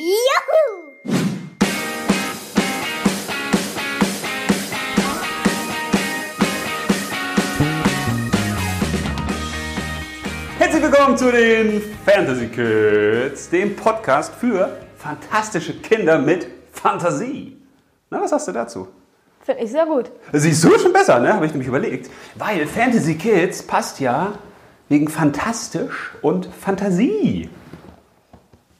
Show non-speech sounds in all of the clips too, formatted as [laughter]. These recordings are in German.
Juhu! Herzlich willkommen zu den Fantasy Kids, dem Podcast für fantastische Kinder mit Fantasie. Na, was sagst du dazu? Finde ich sehr gut. Siehst du schon besser, ne? Habe ich nämlich überlegt. Weil Fantasy Kids passt ja wegen fantastisch und Fantasie.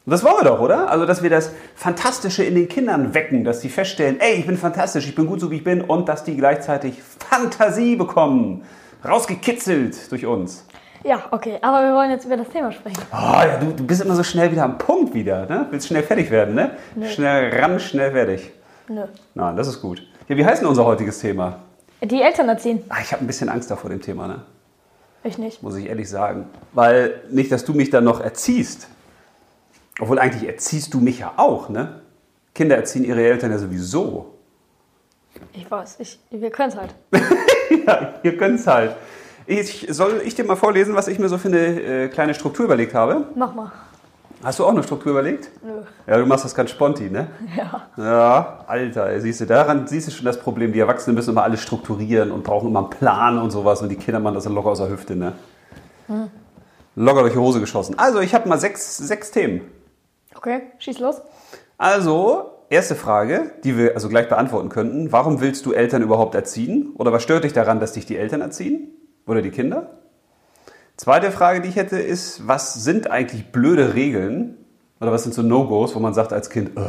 Und das wollen wir doch, oder? Also, dass wir das Fantastische in den Kindern wecken, dass sie feststellen, ey, ich bin fantastisch, ich bin gut so wie ich bin und dass die gleichzeitig Fantasie bekommen. Rausgekitzelt durch uns. Ja, okay, aber wir wollen jetzt über das Thema sprechen. Oh, ja, du, du bist immer so schnell wieder am Punkt wieder, ne? Willst schnell fertig werden, ne? Schnell ran, schnell fertig. Nö. Nein, das ist gut. Ja, wie heißt denn unser heutiges Thema? Die Eltern erziehen. Ah, ich habe ein bisschen Angst davor dem Thema, ne? Ich nicht. Muss ich ehrlich sagen. Weil nicht, dass du mich dann noch erziehst. Obwohl eigentlich erziehst du mich ja auch, ne? Kinder erziehen ihre Eltern ja sowieso. Ich weiß, ich, wir können es halt. [laughs] ja, ihr könnt's halt. Ich, soll ich dir mal vorlesen, was ich mir so für eine äh, kleine Struktur überlegt habe? Mach mal. Hast du auch eine Struktur überlegt? Nö. Ja, du machst das ganz sponti, ne? Ja. Ja, Alter, siehst du, daran siehst du schon das Problem. Die Erwachsenen müssen immer alles strukturieren und brauchen immer einen Plan und sowas und die Kinder machen das locker aus der Hüfte, ne? Locker durch die Hose geschossen. Also, ich habe mal sechs, sechs Themen. Okay, schieß los. Also, erste Frage, die wir also gleich beantworten könnten. Warum willst du Eltern überhaupt erziehen? Oder was stört dich daran, dass dich die Eltern erziehen? Oder die Kinder? Zweite Frage, die ich hätte, ist, was sind eigentlich blöde Regeln? Oder was sind so No-Gos, wo man sagt als Kind, "Ugh."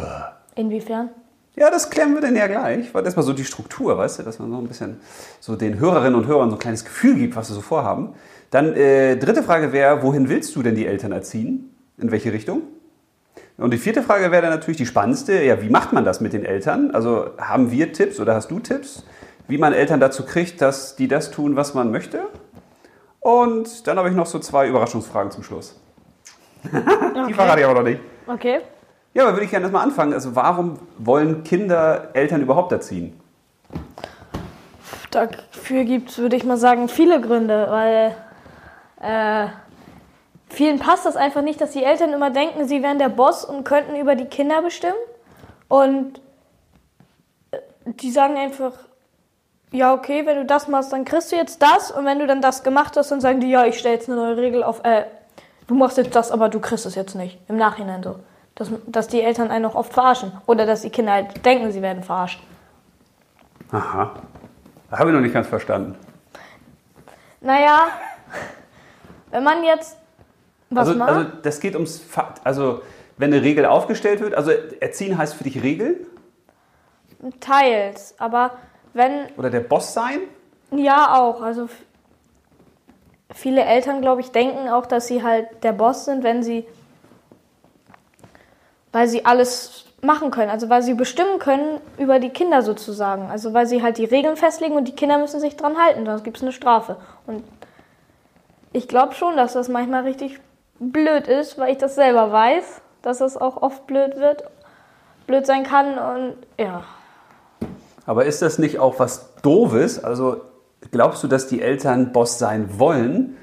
Inwiefern? Ja, das klären wir dann ja gleich. Weil erstmal so die Struktur, weißt du, dass man so ein bisschen so den Hörerinnen und Hörern so ein kleines Gefühl gibt, was sie so vorhaben. Dann äh, dritte Frage wäre, wohin willst du denn die Eltern erziehen? In welche Richtung? Und die vierte Frage wäre dann natürlich die spannendste. Ja, wie macht man das mit den Eltern? Also haben wir Tipps oder hast du Tipps, wie man Eltern dazu kriegt, dass die das tun, was man möchte? Und dann habe ich noch so zwei Überraschungsfragen zum Schluss. [laughs] Die verrate ich aber noch nicht. Okay. Ja, aber würde ich gerne erstmal anfangen. Also warum wollen Kinder Eltern überhaupt erziehen? Dafür gibt es, würde ich mal sagen, viele Gründe, weil äh, vielen passt das einfach nicht, dass die Eltern immer denken, sie wären der Boss und könnten über die Kinder bestimmen. Und äh, die sagen einfach, ja, okay, wenn du das machst, dann kriegst du jetzt das. Und wenn du dann das gemacht hast, dann sagen die, ja, ich stelle jetzt eine neue Regel auf, äh, du machst jetzt das, aber du kriegst es jetzt nicht. Im Nachhinein so. Dass, dass die Eltern einen auch oft verarschen. Oder dass die Kinder halt denken, sie werden verarscht. Aha. Habe ich noch nicht ganz verstanden. Naja, wenn man jetzt was also, also das geht ums Fakt. Also wenn eine Regel aufgestellt wird, also erziehen heißt für dich Regeln Teils, aber wenn, oder der Boss sein? ja auch, also viele Eltern, glaube ich, denken auch, dass sie halt der Boss sind, wenn sie, weil sie alles machen können, also weil sie bestimmen können über die Kinder sozusagen, also weil sie halt die Regeln festlegen und die Kinder müssen sich dran halten, sonst gibt es eine Strafe. Und ich glaube schon, dass das manchmal richtig blöd ist, weil ich das selber weiß, dass das auch oft blöd wird, blöd sein kann und ja. Aber ist das nicht auch was Doofes? Also glaubst du, dass die Eltern Boss sein wollen?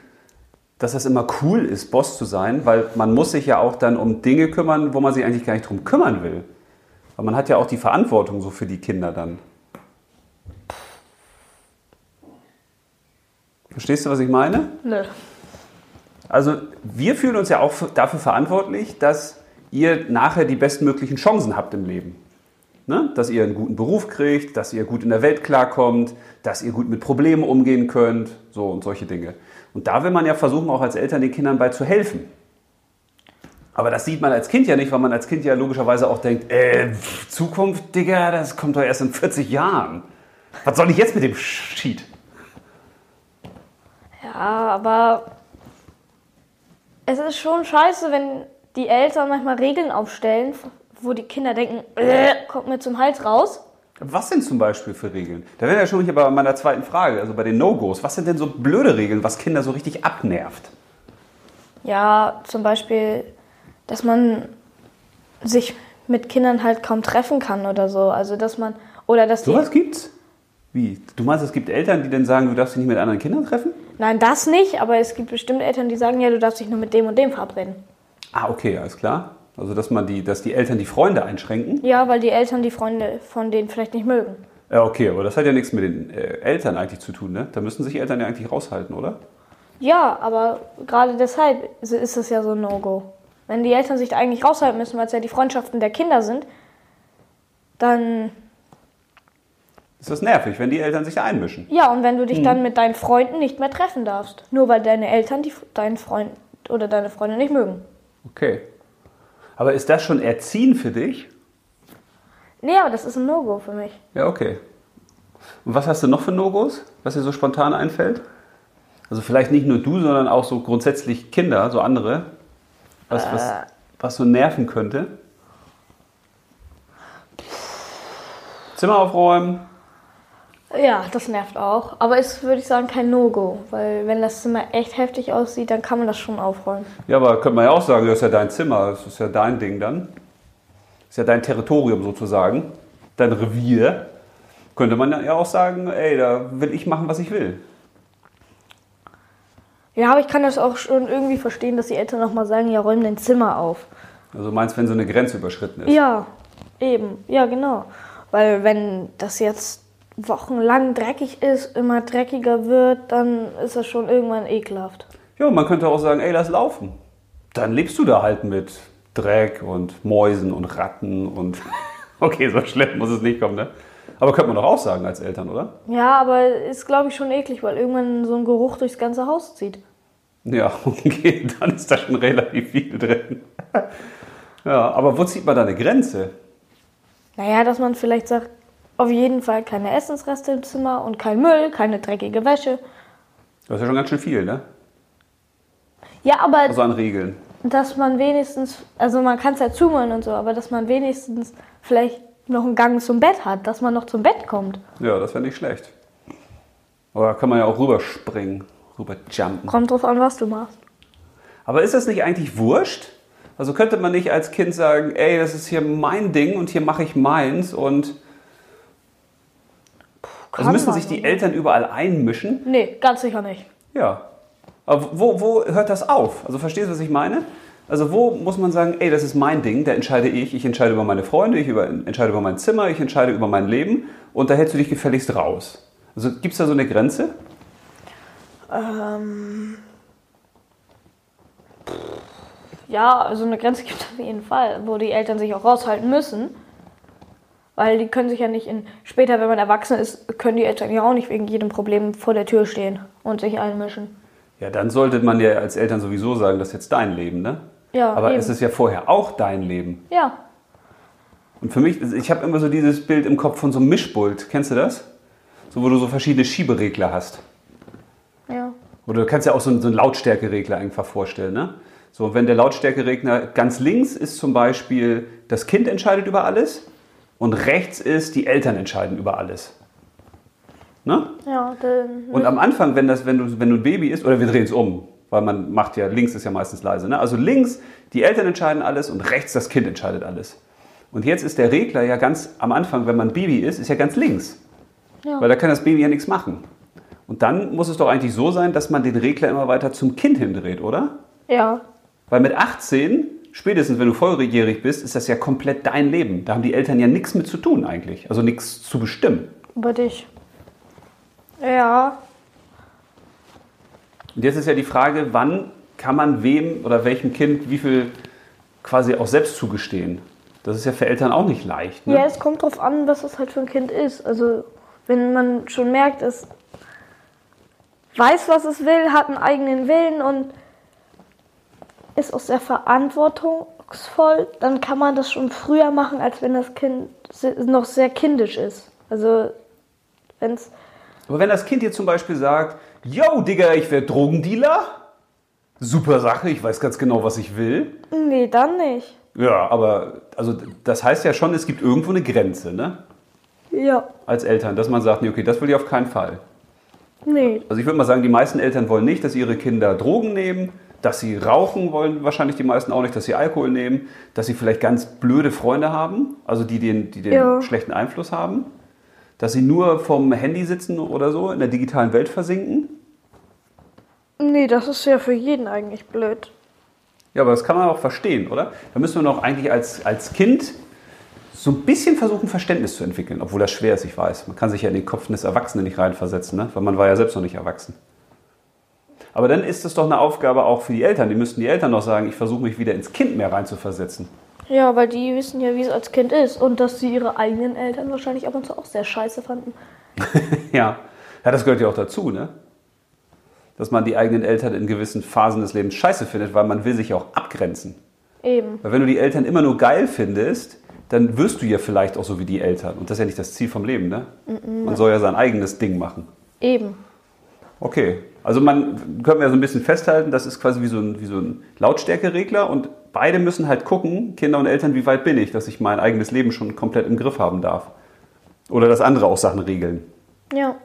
Dass das immer cool ist, Boss zu sein? Weil man muss sich ja auch dann um Dinge kümmern, wo man sich eigentlich gar nicht drum kümmern will. Weil man hat ja auch die Verantwortung so für die Kinder dann. Verstehst du, was ich meine? Nö. Also wir fühlen uns ja auch dafür verantwortlich, dass ihr nachher die bestmöglichen Chancen habt im Leben. Ne? Dass ihr einen guten Beruf kriegt, dass ihr gut in der Welt klarkommt, dass ihr gut mit Problemen umgehen könnt, so und solche Dinge. Und da will man ja versuchen, auch als Eltern den Kindern bei zu helfen. Aber das sieht man als Kind ja nicht, weil man als Kind ja logischerweise auch denkt, äh, Zukunft, Digga, das kommt doch erst in 40 Jahren. Was soll ich jetzt mit dem Sheet? Ja, aber es ist schon scheiße, wenn die Eltern manchmal Regeln aufstellen, wo die Kinder denken, äh, kommt mir zum Hals raus. Was sind zum Beispiel für Regeln? Da wäre ja schon hier bei meiner zweiten Frage, also bei den No-Gos. Was sind denn so blöde Regeln, was Kinder so richtig abnervt? Ja, zum Beispiel, dass man sich mit Kindern halt kaum treffen kann oder so. Also, dass man, oder dass die, Sowas gibt's? Wie? Du meinst, es gibt Eltern, die dann sagen, du darfst dich nicht mit anderen Kindern treffen? Nein, das nicht, aber es gibt bestimmt Eltern, die sagen, ja, du darfst dich nur mit dem und dem verabreden. Ah, okay, alles klar. Also dass man die, dass die Eltern die Freunde einschränken? Ja, weil die Eltern die Freunde von denen vielleicht nicht mögen. Ja, okay, aber das hat ja nichts mit den äh, Eltern eigentlich zu tun, ne? Da müssen sich Eltern ja eigentlich raushalten, oder? Ja, aber gerade deshalb ist ist es ja so ein No-Go. Wenn die Eltern sich da eigentlich raushalten müssen, weil es ja die Freundschaften der Kinder sind, dann Ist das nervig, wenn die Eltern sich da einmischen? ja, und wenn du dich dann mit deinen Freunden nicht mehr treffen darfst, nur weil deine Eltern die, deinen Freund oder deine Freunde nicht mögen. Okay. Aber ist das schon Erziehen für dich? Nee, aber das ist ein No-Go für mich. Ja, okay. Und was hast du noch für No-Gos, was dir so spontan einfällt? Also vielleicht nicht nur du, sondern auch so grundsätzlich Kinder, so andere. Was, was, was so nerven könnte? Zimmer aufräumen. Ja, das nervt auch. Aber ist, würde ich sagen, kein No-Go. Weil wenn das Zimmer echt heftig aussieht, dann kann man das schon aufräumen. Ja, aber könnte man ja auch sagen, das ist ja dein Zimmer, das ist ja dein Ding dann. Das ist ja dein Territorium sozusagen, dein Revier. Könnte man ja auch sagen, ey, da will ich machen, was ich will. Ja, aber ich kann das auch schon irgendwie verstehen, dass die Eltern nochmal sagen, ja, räum dein Zimmer auf. Also meinst, wenn so eine Grenze überschritten ist? Ja, eben. Ja, genau. Weil wenn das jetzt wochenlang dreckig ist, immer dreckiger wird, dann ist das schon irgendwann ekelhaft. Ja, man könnte auch sagen, ey, lass laufen. Dann lebst du da halt mit Dreck und Mäusen und Ratten und... [laughs] Okay, so schlimm muss es nicht kommen, ne? Aber könnte man doch auch sagen als Eltern, oder? Ja, aber ist, glaube ich, schon eklig, weil irgendwann so ein Geruch durchs ganze Haus zieht. Ja, [laughs] okay, dann ist da schon relativ viel drin. [laughs] Ja, aber wo zieht man da eine Grenze? Naja, dass man vielleicht sagt, auf jeden Fall keine Essensreste im Zimmer und kein Müll, keine dreckige Wäsche. Das ist ja schon ganz schön viel, ne? Ja, aber Also an Regeln. dass man wenigstens, also man kann es ja zumachen und so, aber dass man wenigstens vielleicht noch einen Gang zum Bett hat, dass man noch zum Bett kommt. Ja, das wäre nicht schlecht. Aber da kann man ja auch rüberspringen, rüberjumpen. Kommt drauf an, was du machst. Aber ist das nicht eigentlich wurscht? Also könnte man nicht als Kind sagen, ey, das ist hier mein Ding und hier mache ich meins und also Kann müssen man, sich die? Eltern überall einmischen? Nee, ganz sicher nicht. Ja. Aber wo, wo hört das auf? Also verstehst du, was ich meine? Also wo muss man sagen, ey, das ist mein Ding, da entscheide ich, ich entscheide über meine Freunde, ich über, entscheide über mein Zimmer, ich entscheide über mein Leben und da hältst du dich gefälligst raus. Also gibt es da so eine Grenze? Ja, also eine Grenze [laughs] gibt es auf jeden Fall, wo die Eltern sich auch raushalten müssen. Weil die können sich ja nicht in. Später, wenn man erwachsen ist, können die Eltern ja auch nicht wegen jedem Problem vor der Tür stehen und sich einmischen. Ja, dann sollte man ja als Eltern sowieso sagen, das ist jetzt dein Leben, ne? Ja, Aber eben. es ist ja vorher auch dein Leben. Ja, Und für mich, ich habe immer so dieses Bild im Kopf von so einem Mischpult. Kennst du das? So, wo du so verschiedene Schieberegler hast. ja. Oder du kannst ja auch so einen, so einen Lautstärkeregler einfach vorstellen. Ne? So, wenn der Lautstärkeregler ganz links ist zum Beispiel, das Kind entscheidet über alles und rechts ist, die Eltern entscheiden über alles. Ne? Ja, dann. Und am Anfang, wenn, das, wenn, du, wenn du ein Baby ist, oder wir drehen es um, weil man macht ja, links ist ja meistens leise. Ne? Also links, die Eltern entscheiden alles und rechts das Kind entscheidet alles. Und jetzt ist der Regler ja ganz am Anfang, wenn man Baby ist, ist ja ganz links. Ja. Weil da kann das Baby ja nichts machen. Und dann muss es doch eigentlich so sein, dass man den Regler immer weiter zum Kind hindreht, oder? Ja. Weil mit 18, spätestens wenn du volljährig bist, ist das ja komplett dein Leben. Da haben die Eltern ja nichts mit zu tun eigentlich. Also nichts zu bestimmen. Über dich. Ja. Und jetzt ist ja die Frage, wann kann man wem oder welchem Kind wie viel quasi auch selbst zugestehen? Das ist ja für Eltern auch nicht leicht. Ne? Ja, es kommt drauf an, was das halt für ein Kind ist. Also, wenn man schon merkt, es weiß, was es will, hat einen eigenen Willen und ist auch sehr verantwortungsvoll, dann kann man das schon früher machen, als wenn das Kind noch sehr kindisch ist. Also, wenn es. Aber wenn das Kind dir zum Beispiel sagt, yo, Digga, ich werde Drogendealer, super Sache, ich weiß ganz genau, was ich will. Nee, dann nicht. Ja, aber also das heißt ja schon, es gibt irgendwo eine Grenze, ne? Ja. Als Eltern, dass man sagt, nee, okay, das will ich auf keinen Fall. Nee. Also ich würde mal sagen, die meisten Eltern wollen nicht, dass ihre Kinder Drogen nehmen, dass sie rauchen wollen wahrscheinlich die meisten auch nicht, dass sie Alkohol nehmen, dass sie vielleicht ganz blöde Freunde haben, also die den, die den Ja. schlechten Einfluss haben, dass sie nur vom Handy sitzen oder so, in der digitalen Welt versinken. Nee, das ist ja für jeden eigentlich blöd. Ja, aber das kann man auch verstehen, oder? Da müssen wir noch eigentlich als, als Kind so ein bisschen versuchen, Verständnis zu entwickeln, obwohl das schwer ist, ich weiß. Man kann sich ja in den Kopf eines Erwachsenen nicht reinversetzen, ne? weil man war ja selbst noch nicht erwachsen. Aber dann ist es doch eine Aufgabe auch für die Eltern. Die müssten die Eltern noch sagen, ich versuche mich wieder ins Kind mehr reinzuversetzen. Ja, weil die wissen ja, wie es als Kind ist und dass sie ihre eigenen Eltern wahrscheinlich ab und zu auch sehr scheiße fanden. [laughs] ja. ja, das gehört ja auch dazu, ne? Dass man die eigenen Eltern in gewissen Phasen des Lebens scheiße findet, weil man will sich auch abgrenzen. Eben. Weil wenn du die Eltern immer nur geil findest, dann wirst du ja vielleicht auch so wie die Eltern. Und das ist ja nicht das Ziel vom Leben, ne? Man soll ja sein eigenes Ding machen. Eben. Okay, also man können wir so ein bisschen festhalten, das ist quasi wie so ein, wie so ein Lautstärkeregler und beide müssen halt gucken, Kinder und Eltern, wie weit bin ich, dass ich mein eigenes Leben schon komplett im Griff haben darf. Oder dass andere auch Sachen regeln. Ja.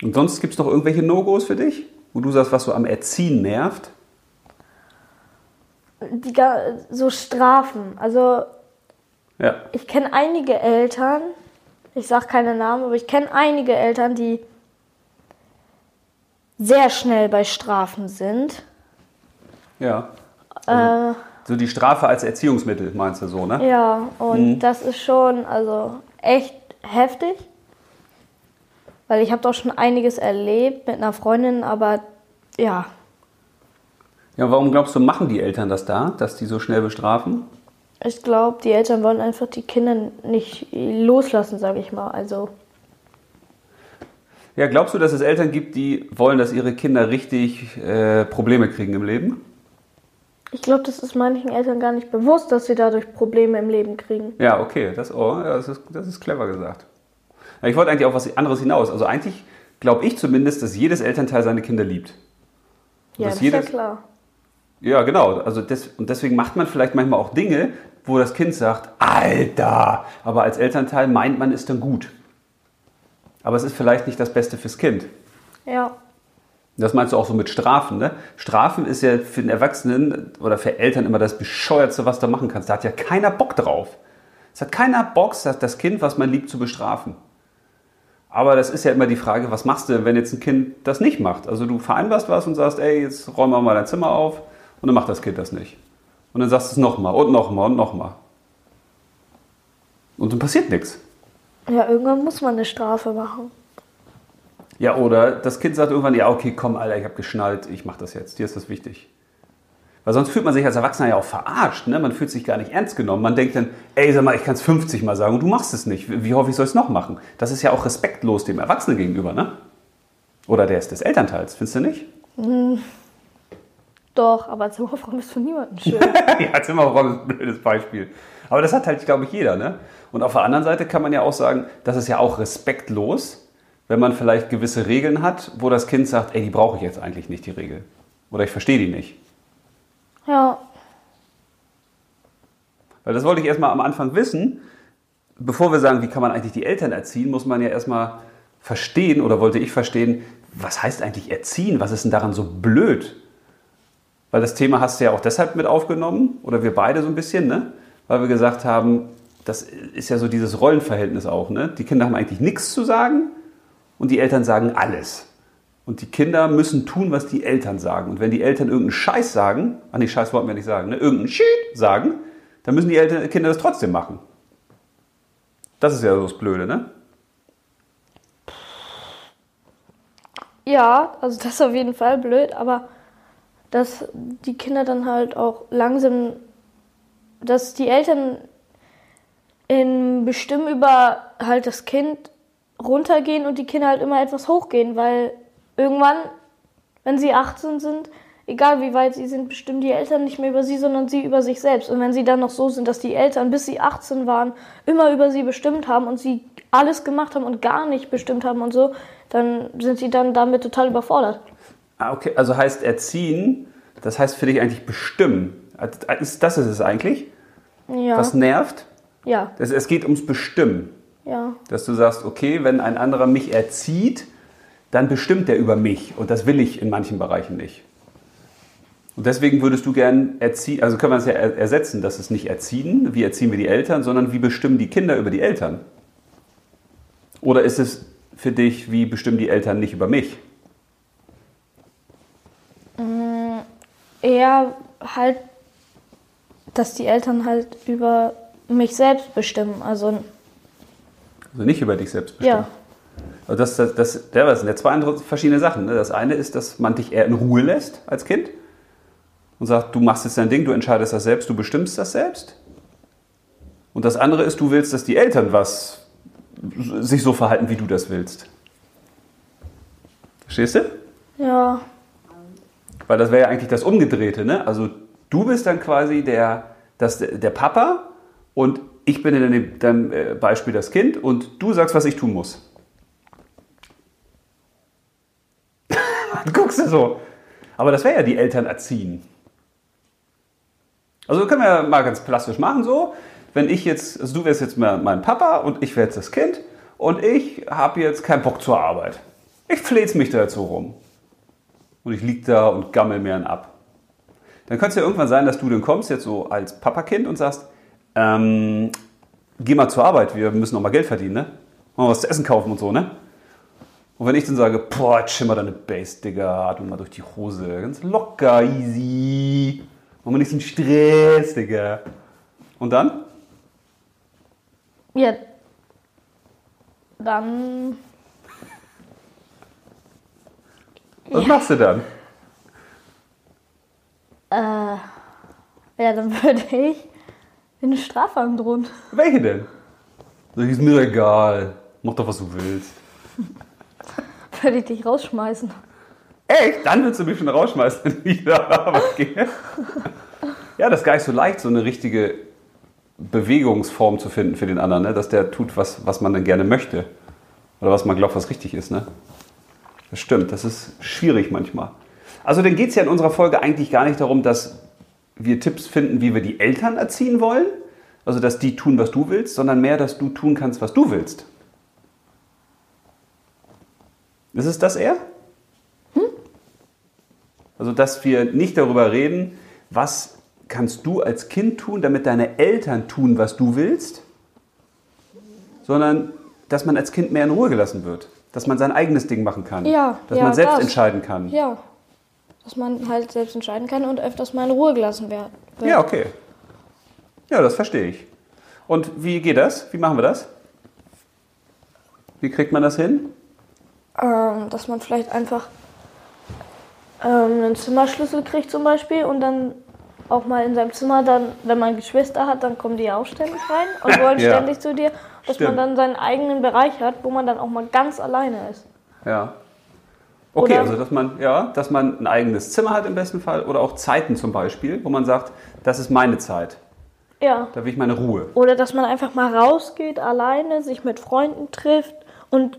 Und sonst gibt es noch irgendwelche No-Gos für dich, wo du sagst, was so am Erziehen nervt? Die, so Strafen. Also Ja. ich kenne einige Eltern, ich sage keine Namen, aber ich kenne einige Eltern, die sehr schnell bei Strafen sind. Ja. Äh, So die Strafe als Erziehungsmittel, meinst du so, ne? ja, und das ist schon also echt heftig. Weil ich habe doch schon einiges erlebt mit einer Freundin, aber ja, Ja, warum glaubst du, machen die Eltern das da, dass die so schnell bestrafen? ich glaube, die Eltern wollen einfach die Kinder nicht loslassen, sage ich mal. Also Ja, glaubst du, dass es Eltern gibt, die wollen, dass ihre Kinder richtig äh, Probleme kriegen im Leben? ich glaube, das ist manchen Eltern gar nicht bewusst, dass sie dadurch Probleme im Leben kriegen. Ja, okay, das, oh, ja, das, ist, das ist clever gesagt. Ja, ich wollte eigentlich auf was anderes hinaus. Also eigentlich glaube ich zumindest, dass jedes Elternteil seine Kinder liebt. Ja, das ist ja jedes- klar. Ja, genau. Also des, und deswegen macht man vielleicht manchmal auch Dinge, wo das Kind sagt, Alter, aber als Elternteil meint man es dann gut. Aber es ist vielleicht nicht das Beste fürs Kind. Ja. Das meinst du auch so mit Strafen, ne? Strafen ist ja für den Erwachsenen oder für Eltern immer das Bescheuerste, was du machen kannst. Da hat ja keiner Bock drauf. Es hat keiner Bock, das das Kind, was man liebt, zu bestrafen. Aber das ist ja immer die Frage, was machst du, wenn jetzt ein Kind das nicht macht? Also du vereinbarst was und sagst, ey, jetzt räumen wir mal dein Zimmer auf und dann macht das Kind das nicht. Und dann sagst du es nochmal und nochmal und nochmal. Und dann passiert nichts. Ja, irgendwann muss man eine Strafe machen. Ja, oder das Kind sagt irgendwann, ja, okay, komm, Alter, ich habe geschnallt, ich mache das jetzt, dir ist das wichtig. Weil sonst fühlt man sich als Erwachsener ja auch verarscht, ne? man fühlt sich gar nicht ernst genommen. Man denkt dann, ey, sag mal, ich kann es 50 Mal sagen und du machst es nicht. Wie hoffe ich, soll es noch machen? Das ist ja auch respektlos dem Erwachsenen gegenüber, ne? Oder der ist des Elternteils, findest du nicht? Doch, aber Zimmerfrau bist du niemanden schön. [laughs] ja, Zimmerfrau ist ein blödes Beispiel. Aber das hat halt, glaube ich, jeder, ne? Und auf der anderen Seite kann man ja auch sagen, das ist ja auch respektlos, wenn man vielleicht gewisse Regeln hat, wo das Kind sagt, ey, die brauche ich jetzt eigentlich nicht, die Regel. Oder ich verstehe die nicht. ja, Weil das wollte ich erstmal am Anfang wissen. Bevor wir sagen, wie kann man eigentlich die Eltern erziehen, muss man ja erstmal verstehen oder wollte ich verstehen, was heißt eigentlich erziehen? Was ist denn daran so blöd? Weil das Thema hast du ja auch deshalb mit aufgenommen, oder wir beide so ein bisschen, ne? Weil wir gesagt haben, das ist ja so dieses Rollenverhältnis auch, ne? Die Kinder haben eigentlich nichts zu sagen und die Eltern sagen alles. Und die Kinder müssen tun, was die Eltern sagen. Und wenn die Eltern irgendeinen Scheiß sagen, ach nee, Scheiß wollten wir nicht sagen, ne? irgendeinen Shit sagen, dann müssen die Eltern, Kinder das trotzdem machen. Das ist ja so das Blöde, ne? ja, also das ist auf jeden Fall blöd, aber dass die Kinder dann halt auch langsam, dass die Eltern in Bestimmen über halt das Kind runtergehen und die Kinder halt immer etwas hochgehen, weil irgendwann, wenn sie 18 sind, egal wie weit sie sind, bestimmen die Eltern nicht mehr über sie, sondern sie über sich selbst. Und wenn sie dann noch so sind, dass die Eltern, bis sie 18 waren, immer über sie bestimmt haben und sie alles gemacht haben und gar nicht bestimmt haben und so, dann sind sie dann damit total überfordert. Ah, okay, also heißt erziehen, das heißt für dich eigentlich bestimmen. Ist- Das ist es eigentlich, Ja. was nervt. ja, Es, es geht ums Bestimmen. ja. Dass du sagst, okay, wenn ein anderer mich erzieht, dann bestimmt er über mich. Und das will ich in manchen Bereichen nicht. Und deswegen würdest du gern erziehen, also können wir es ja er- ersetzen, dass es nicht erziehen, wie erziehen wir die Eltern, sondern wie bestimmen die Kinder über die Eltern? Oder ist es für dich, wie bestimmen die Eltern nicht über mich? eher halt, dass die Eltern halt über mich selbst bestimmen. Also, Also nicht über dich selbst bestimmen. ja. Also das, das, das, das sind ja zwei andere verschiedene Sachen. Ne? Das eine ist, dass man dich eher in Ruhe lässt als Kind und sagt, du machst jetzt dein Ding, du entscheidest das selbst, du bestimmst das selbst. Und das andere ist, du willst, dass die Eltern was sich so verhalten, wie du das willst. Verstehst du? Ja. Weil das wäre ja eigentlich das Umgedrehte, ne? Also du bist dann quasi der, das, der Papa und ich bin in dem, deinem Beispiel das Kind und du sagst, was ich tun muss. [laughs] Guckst du so. Aber das wäre ja die Eltern erziehen. Also können wir mal ganz plastisch machen so. Wenn ich jetzt, also du wärst jetzt mein Papa und ich wäre jetzt das Kind und ich habe jetzt keinen Bock zur Arbeit. Ich fleht's mich da jetzt so rum und ich lieg da und gammel mir einen ab. Dann könnte es ja irgendwann sein, dass du dann kommst, jetzt so als Papakind und sagst, ähm, geh mal zur Arbeit, wir müssen noch mal Geld verdienen, ne? Mal was zu essen kaufen und so, ne? Und wenn ich dann sage, boah, jetzt schimmer deine Base, Digga, atme mal durch die Hose, ganz locker, easy, mach mal nicht so einen Stress, Digga. Und dann? Ja. Dann. Was machst du dann? Äh, ja, dann würde ich in eine Strafe drohen. Welche denn? So, ist mir egal, mach doch, was du willst. [laughs] Würde ich dich rausschmeißen. Echt? Dann willst du mich schon rausschmeißen, wenn ich wieder Arbeit gehe? Ja, das ist gar nicht so leicht, so eine richtige Bewegungsform zu finden für den anderen, ne? dass der tut, was, was man dann gerne möchte. Oder was man glaubt, was richtig ist. Ne? Das stimmt, das ist schwierig manchmal. Also dann geht es ja in unserer Folge eigentlich gar nicht darum, dass wir Tipps finden, wie wir die Eltern erziehen wollen. Also dass die tun, was du willst, sondern mehr, dass du tun kannst, was du willst. Ist es das eher? Also, dass wir nicht darüber reden, was kannst du als Kind tun, damit deine Eltern tun, was du willst, sondern dass man als Kind mehr in Ruhe gelassen wird. Dass man sein eigenes Ding machen kann. Ja, dass ja, man selbst das. entscheiden kann. Ja. Dass man halt selbst entscheiden kann und öfters mal in Ruhe gelassen wird. Ja, okay. Ja, das verstehe ich. Und wie geht das? Wie machen wir das? Wie kriegt man das hin? Ähm, dass man vielleicht einfach ähm, einen Zimmerschlüssel kriegt zum Beispiel und dann auch mal in seinem Zimmer dann, wenn man Geschwister hat, dann kommen die auch ständig rein und [laughs] wollen Ja. ständig zu dir, dass Stimmt. man dann seinen eigenen Bereich hat, wo man dann auch mal ganz alleine ist. Ja. Okay, Oder- also dass man, ja, dass man ein eigenes Zimmer hat im besten Fall oder auch Zeiten zum Beispiel, wo man sagt, das ist meine Zeit, Ja. da will ich meine Ruhe. Oder dass man einfach mal rausgeht, alleine, sich mit Freunden trifft und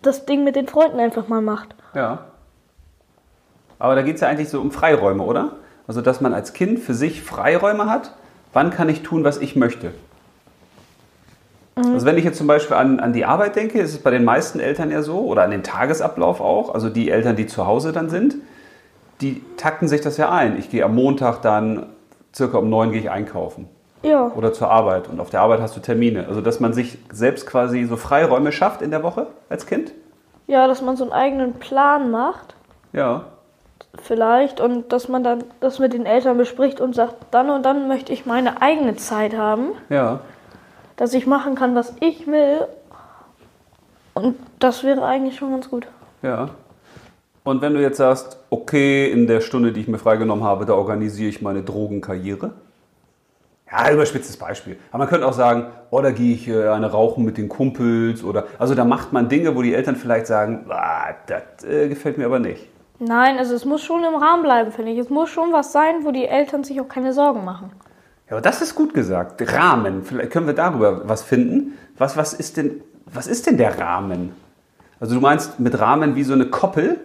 das Ding mit den Freunden einfach mal macht. Ja. Aber da geht es ja eigentlich so um Freiräume, oder? Also dass man als Kind für sich Freiräume hat, wann kann ich tun, was ich möchte. Also wenn ich jetzt zum Beispiel an, an die Arbeit denke, ist es bei den meisten Eltern ja so, oder an den Tagesablauf auch, also die Eltern, die zu Hause dann sind, die takten sich das ja ein. Ich gehe am Montag dann, circa um neun gehe ich einkaufen Ja. oder zur Arbeit und auf der Arbeit hast du Termine. Also dass man sich selbst quasi so Freiräume schafft in der Woche als Kind. Ja, dass man so einen eigenen Plan macht, Ja, vielleicht, und dass man dann das mit den Eltern bespricht und sagt, dann und dann möchte ich meine eigene Zeit haben, ja. Dass ich machen kann, was ich will. Und das wäre eigentlich schon ganz gut. Ja. Und wenn du jetzt sagst, okay, in der Stunde, die ich mir freigenommen habe, da organisiere ich meine Drogenkarriere. Ja, überspitztes Beispiel. Aber man könnte auch sagen, oh, da gehe ich äh, eine rauchen mit den Kumpels oder, also da macht man Dinge, wo die Eltern vielleicht sagen, ah, das äh, gefällt mir aber nicht. Nein, also es muss schon im Rahmen bleiben, finde ich. Es muss schon was sein, wo die Eltern sich auch keine Sorgen machen. Ja, aber das ist gut gesagt. Rahmen. Vielleicht können wir darüber was finden. Was, was, ist denn, was ist denn der Rahmen? Also du meinst mit Rahmen wie so eine Koppel,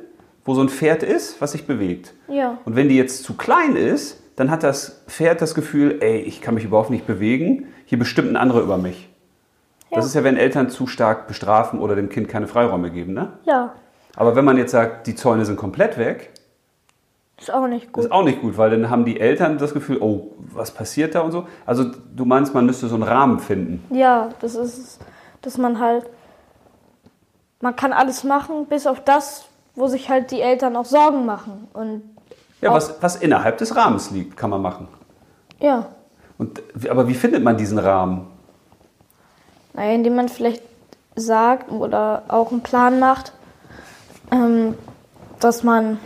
wo so ein Pferd ist, was sich bewegt. Ja. Und wenn die jetzt zu klein ist, dann hat das Pferd das Gefühl, ey, ich kann mich überhaupt nicht bewegen, hier bestimmt ein anderer über mich. Das Ja. ist ja, wenn Eltern zu stark bestrafen oder dem Kind keine Freiräume geben, ne? Ja, Aber wenn man jetzt sagt, die Zäune sind komplett weg, ist auch nicht gut. ist auch nicht gut, weil dann haben die Eltern das Gefühl, oh, was passiert da und so. Also du meinst, man müsste so einen Rahmen finden. Ja, das ist, dass man halt, man kann alles machen, bis auf das, wo sich halt die Eltern auch Sorgen machen. Und Ja, was, was innerhalb des Rahmens liegt, kann man machen. Ja. Und, aber wie findet man diesen Rahmen? Naja, indem man vielleicht sagt oder auch einen Plan macht, ähm, dass man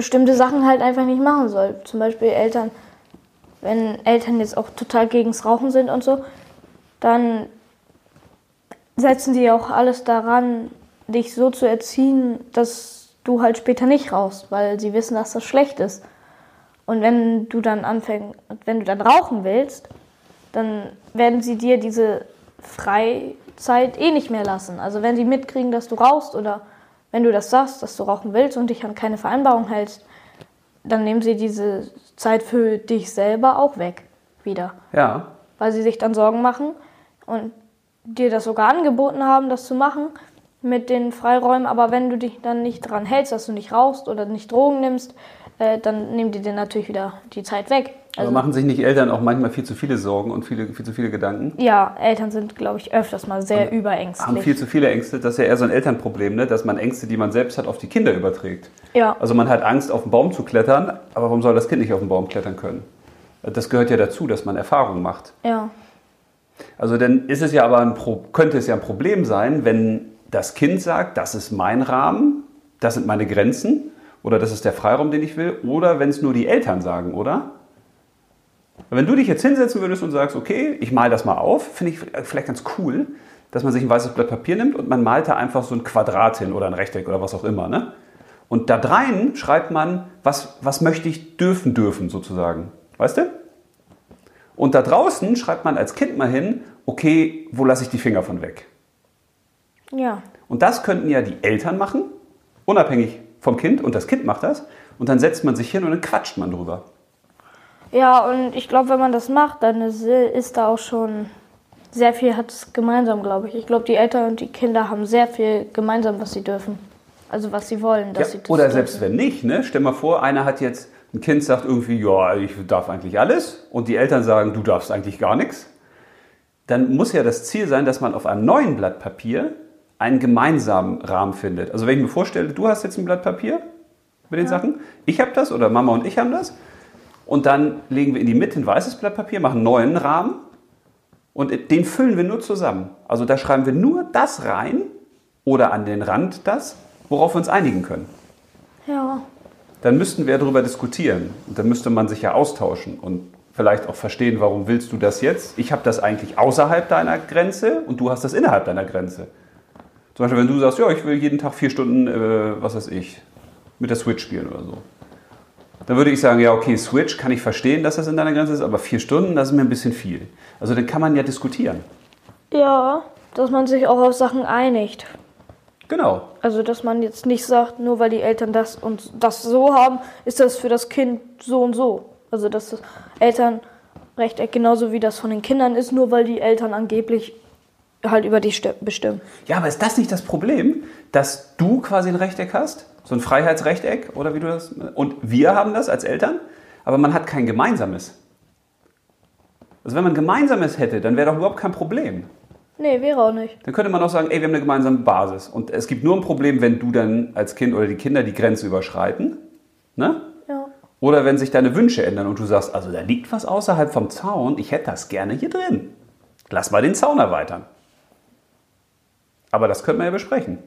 bestimmte Sachen halt einfach nicht machen soll. Zum Beispiel Eltern, wenn Eltern jetzt auch total gegens Rauchen sind und so, dann setzen die auch alles daran, dich so zu erziehen, dass du halt später nicht rauchst, weil sie wissen, dass das schlecht ist. Und wenn du dann anfängst, wenn du dann rauchen willst, dann werden sie dir diese Freizeit eh nicht mehr lassen. Also wenn sie mitkriegen, dass du rauchst oder wenn du das sagst, dass du rauchen willst und dich an keine Vereinbarung hältst, dann nehmen sie diese Zeit für dich selber auch weg wieder. Ja, Weil sie sich dann Sorgen machen und dir das sogar angeboten haben, das zu machen mit den Freiräumen. Aber wenn du dich dann nicht dran hältst, dass du nicht rauchst oder nicht Drogen nimmst, äh, dann nehmen die dir natürlich wieder die Zeit weg. Aber Also, machen sich nicht Eltern auch manchmal viel zu viele Sorgen und viele, viel zu viele Gedanken? ja, Eltern sind, glaube ich, öfters mal sehr Haben überängstlich. viel zu viele Ängste. Das ist ja eher so ein Elternproblem, ne? dass man Ängste, die man selbst hat, auf die Kinder überträgt. Ja, Also man hat Angst, auf den Baum zu klettern, aber warum soll das Kind nicht auf den Baum klettern können? Das gehört ja dazu, dass man Erfahrungen macht. ja, Also dann ist es ja aber ein Pro könnte es ja ein Problem sein, wenn das Kind sagt, das ist mein Rahmen, das sind meine Grenzen oder das ist der Freiraum, den ich will, oder wenn es nur die Eltern sagen, oder? Wenn du dich jetzt hinsetzen würdest und sagst, okay, ich mal das mal auf, finde ich vielleicht ganz cool, dass man sich ein weißes Blatt Papier nimmt und man malt da einfach so ein Quadrat hin oder ein Rechteck oder was auch immer, ne? Und da drein schreibt man, was, was möchte ich dürfen, dürfen sozusagen. Weißt du? Und da draußen schreibt man als Kind mal hin, okay, wo lasse ich die Finger von weg? ja. Und das könnten ja die Eltern machen, unabhängig vom Kind, und das Kind macht das. Und dann setzt man sich hin und dann quatscht man drüber. Ja, und ich glaube, wenn man das macht, dann ist, ist da auch schon sehr viel hat es gemeinsam, glaube ich. Ich glaube, die Eltern und die Kinder haben sehr viel gemeinsam, was sie dürfen. Also was sie wollen, dass Ja, sie das oder dürfen. selbst wenn nicht, ne? stell mal vor, einer hat jetzt, ein Kind sagt irgendwie, ja, ich darf eigentlich alles, und die Eltern sagen, du darfst eigentlich gar nichts. Dann muss ja das Ziel sein, dass man auf einem neuen Blatt Papier einen gemeinsamen Rahmen findet. Also wenn ich mir vorstelle, du hast jetzt ein Blatt Papier mit den Sachen, ich habe das oder Mama und ich haben das, und dann legen wir in die Mitte ein weißes Blatt Papier, machen einen neuen Rahmen und den füllen wir nur zusammen. Also da schreiben wir nur das rein oder an den Rand das, worauf wir uns einigen können. Ja, Dann müssten wir darüber diskutieren und dann müsste man sich ja austauschen und vielleicht auch verstehen, warum willst du das jetzt? Ich habe das eigentlich außerhalb deiner Grenze und du hast das innerhalb deiner Grenze. Zum Beispiel, wenn du sagst, ja, ich will jeden Tag vier Stunden, äh, was weiß ich, mit der Switch spielen oder so. Dann würde ich sagen, ja, okay, Switch kann ich verstehen, dass das in deiner Grenze ist, aber vier Stunden, das ist mir ein bisschen viel. Also dann kann man ja diskutieren. ja, dass man sich auch auf Sachen einigt. Genau. Also, dass man jetzt nicht sagt, nur weil die Eltern das und das so haben, ist das für das Kind so und so. Also, dass das Elternrechteck genauso wie das von den Kindern ist, nur weil die Eltern angeblich halt über sti- bestimmen. Ja, aber ist das nicht das Problem, dass du quasi ein Rechteck hast? So ein Freiheitsrechteck oder wie du das. Und wir haben das als Eltern, aber man hat kein gemeinsames. Also wenn man ein gemeinsames hätte, dann wäre doch überhaupt kein Problem. Nee, wäre auch nicht. Dann könnte man auch sagen, ey, wir haben eine gemeinsame Basis. Und es gibt nur ein Problem, wenn du dann als Kind oder die Kinder die Grenze überschreiten. Ne? Ja. Oder wenn sich deine Wünsche ändern und du sagst, also da liegt was außerhalb vom Zaun, ich hätte das gerne hier drin. Lass mal den Zaun erweitern. Aber das könnte man ja besprechen.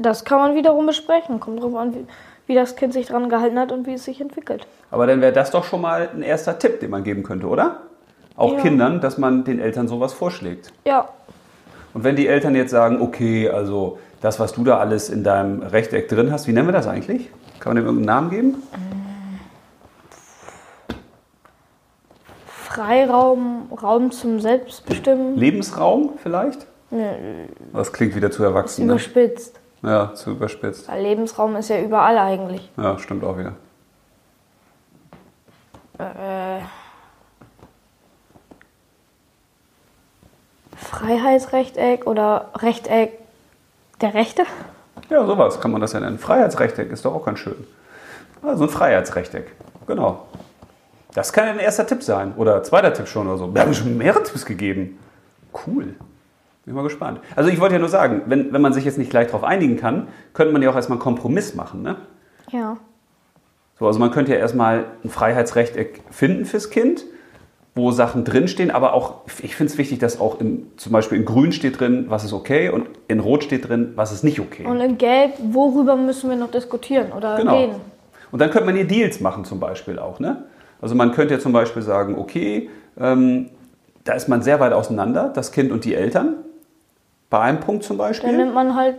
Das kann man wiederum besprechen. Kommt drauf an, wie, wie das Kind sich dran gehalten hat und wie es sich entwickelt. Aber dann wäre das doch schon mal ein erster Tipp, den man geben könnte, oder? Auch Ja. Kindern, dass man den Eltern sowas vorschlägt. Ja, Und wenn die Eltern jetzt sagen, okay, also das, was du da alles in deinem Rechteck drin hast, wie nennen wir das eigentlich? Kann man dem irgendeinen Namen geben? Freiraum, Raum zum Selbstbestimmen. Lebensraum vielleicht? Nee, Das klingt wieder zu erwachsen. Ne? überspitzt. Ja, zu überspitzt. Weil Lebensraum ist ja überall eigentlich. Ja, stimmt auch wieder. Äh, Freiheitsrechteck oder Rechteck der Rechte? Ja, sowas kann man das ja nennen. Freiheitsrechteck ist doch auch ganz schön. Also ein Freiheitsrechteck. Genau. Das kann ja ein erster Tipp sein. Oder zweiter Tipp schon oder so. Wir haben schon mehrere Tipps gegeben. Cool. Bin mal gespannt. Also ich wollte ja nur sagen, wenn, wenn man sich jetzt nicht gleich darauf einigen kann, könnte man ja auch erstmal einen Kompromiss machen. Ne? Ja. So, also man könnte ja erstmal ein Freiheitsrechteck finden fürs Kind, wo Sachen drinstehen, aber auch, ich finde es wichtig, dass auch in, zum Beispiel in Grün steht drin, was ist okay und in Rot steht drin, was ist nicht okay. Und in Gelb, worüber müssen wir noch diskutieren oder Genau. reden? Und dann könnte man hier Deals machen zum Beispiel auch. Ne? Also man könnte ja zum Beispiel sagen, okay, ähm, da ist man sehr weit auseinander, das Kind und die Eltern. Bei einem Punkt zum Dann Beispiel. nimmt man halt,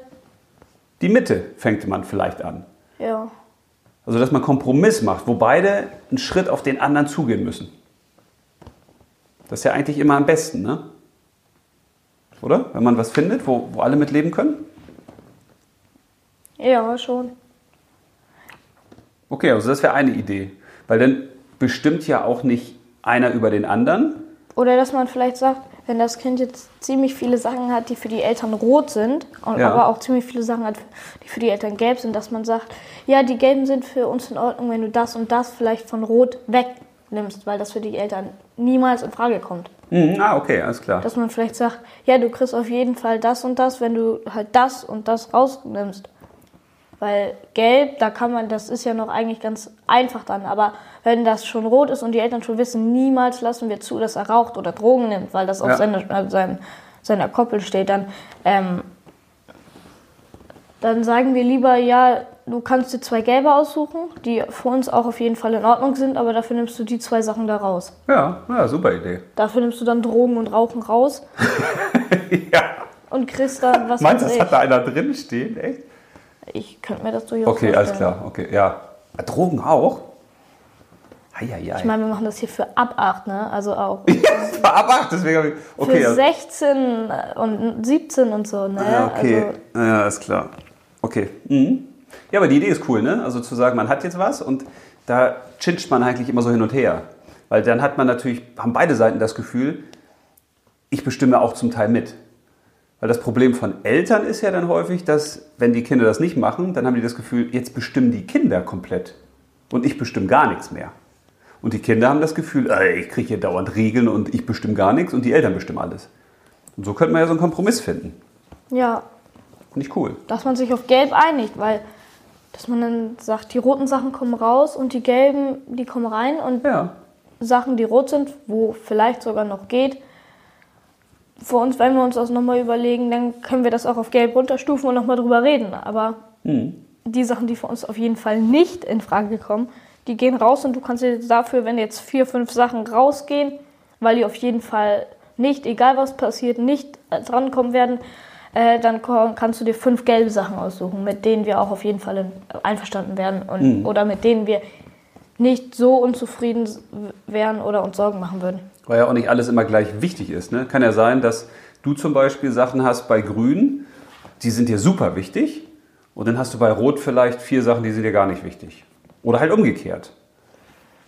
Die Mitte fängt man vielleicht an. ja. Also dass man Kompromiss macht, wo beide einen Schritt auf den anderen zugehen müssen. Das ist ja eigentlich immer am besten, ne? Oder? Wenn man was findet, wo, wo alle mit leben können. Ja, schon. Okay, also das wäre eine Idee. Weil dann bestimmt ja auch nicht einer über den anderen. Oder dass man vielleicht sagt, wenn das Kind jetzt ziemlich viele Sachen hat, die für die Eltern rot sind, und Ja. aber auch ziemlich viele Sachen hat, die für die Eltern gelb sind, dass man sagt, ja, die gelben sind für uns in Ordnung, wenn du das und das vielleicht von rot wegnimmst, weil das für die Eltern niemals in Frage kommt. Mhm, ah, okay, alles klar. Dass man vielleicht sagt, ja, du kriegst auf jeden Fall das und das, wenn du halt das und das rausnimmst. Weil gelb, da kann man, das ist ja noch eigentlich ganz einfach dann. Aber wenn das schon rot ist und die Eltern schon wissen, niemals lassen wir zu, dass er raucht oder Drogen nimmt, weil das auf Ja. seiner, äh, sein, seiner Koppel steht, dann, ähm, dann sagen wir lieber, ja, du kannst dir zwei gelbe aussuchen, die für uns auch auf jeden Fall in Ordnung sind, aber dafür nimmst du die zwei Sachen da raus. Ja, ja, super Idee. Dafür nimmst du dann Drogen und Rauchen raus [laughs] ja. und kriegst dann was Meinst du, das hat da einer drin stehen? Echt? Ich könnte mir das durchaus Okay, alles vorstellen. klar. Okay, ja. Ah, Drogen auch? Eieiei. Ich meine, wir machen das hier für ab 8, ne? Also auch [laughs] Ab acht, deswegen habe ich. Okay, für also, 16 und 17 und so, ne? ja, okay. Also, ja, ist klar. Okay. Mhm. Ja, aber die Idee ist cool, ne? Also zu sagen, man hat jetzt was und da chinscht man eigentlich immer so hin und her. Weil dann hat man natürlich, haben beide Seiten das Gefühl, ich bestimme auch zum Teil mit. Weil das Problem von Eltern ist ja dann häufig, dass, wenn die Kinder das nicht machen, dann haben die das Gefühl, jetzt bestimmen die Kinder komplett. Und ich bestimme gar nichts mehr. Und die Kinder haben das Gefühl, ey, ich kriege hier dauernd Regeln und ich bestimme gar nichts und die Eltern bestimmen alles. Und so könnte man ja so einen Kompromiss finden. ja, Finde ich cool. dass man sich auf Gelb einigt, weil dass man dann sagt, die roten Sachen kommen raus und die gelben, die kommen rein und Ja. Sachen, die rot sind, wo vielleicht sogar noch geht. Für uns, wenn wir uns das nochmal überlegen, dann können wir das auch auf Gelb runterstufen und nochmal drüber reden. Aber die Sachen, die für uns auf jeden Fall nicht in Frage kommen, die gehen raus und du kannst dir dafür, wenn jetzt vier, fünf Sachen rausgehen, weil die auf jeden Fall nicht, egal was passiert, nicht drankommen werden, äh, dann kannst du dir fünf gelbe Sachen aussuchen, mit denen wir auch auf jeden Fall in, einverstanden werden und, oder mit denen wir nicht so unzufrieden wären oder uns Sorgen machen würden. Weil ja auch nicht alles immer gleich wichtig ist. Ne? Kann ja sein, dass du zum Beispiel Sachen hast bei Grün, die sind dir super wichtig. Und dann hast du bei Rot vielleicht vier Sachen, die sind dir gar nicht wichtig. Oder halt umgekehrt.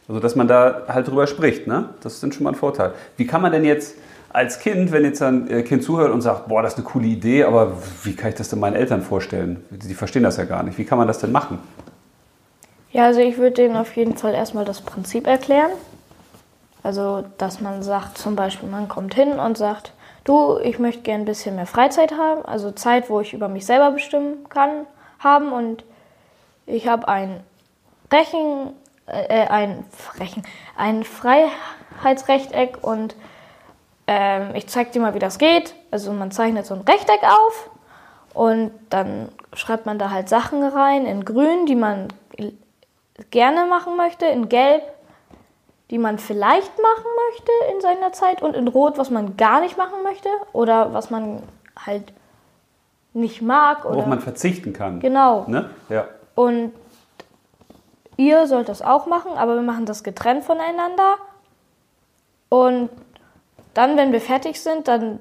Also, dass man da halt drüber spricht. Ne? Das ist dann schon mal ein Vorteil. Wie kann man denn jetzt als Kind, wenn jetzt ein äh, Kind zuhört und sagt, boah, das ist eine coole Idee, aber wie kann ich das denn meinen Eltern vorstellen? Die verstehen das ja gar nicht. Wie kann man das denn machen? Ja, also ich würde denen auf jeden Fall erstmal das Prinzip erklären. Also, dass man sagt, zum Beispiel, man kommt hin und sagt, du, ich möchte gerne ein bisschen mehr Freizeit haben, also Zeit, wo ich über mich selber bestimmen kann, haben und ich habe ein Rechen, äh, ein Rechen, ein Freiheitsrechteck und ähm, ich zeige dir mal, wie das geht. Also man zeichnet so ein Rechteck auf und dann schreibt man da halt Sachen rein in grün, die man gerne machen möchte, in gelb, die man vielleicht machen möchte in seiner Zeit und in rot, was man gar nicht machen möchte oder was man halt nicht mag. Worauf man verzichten kann. genau. Ne? Ja. Und ihr sollt das auch machen, aber wir machen das getrennt voneinander. Und dann, wenn wir fertig sind, dann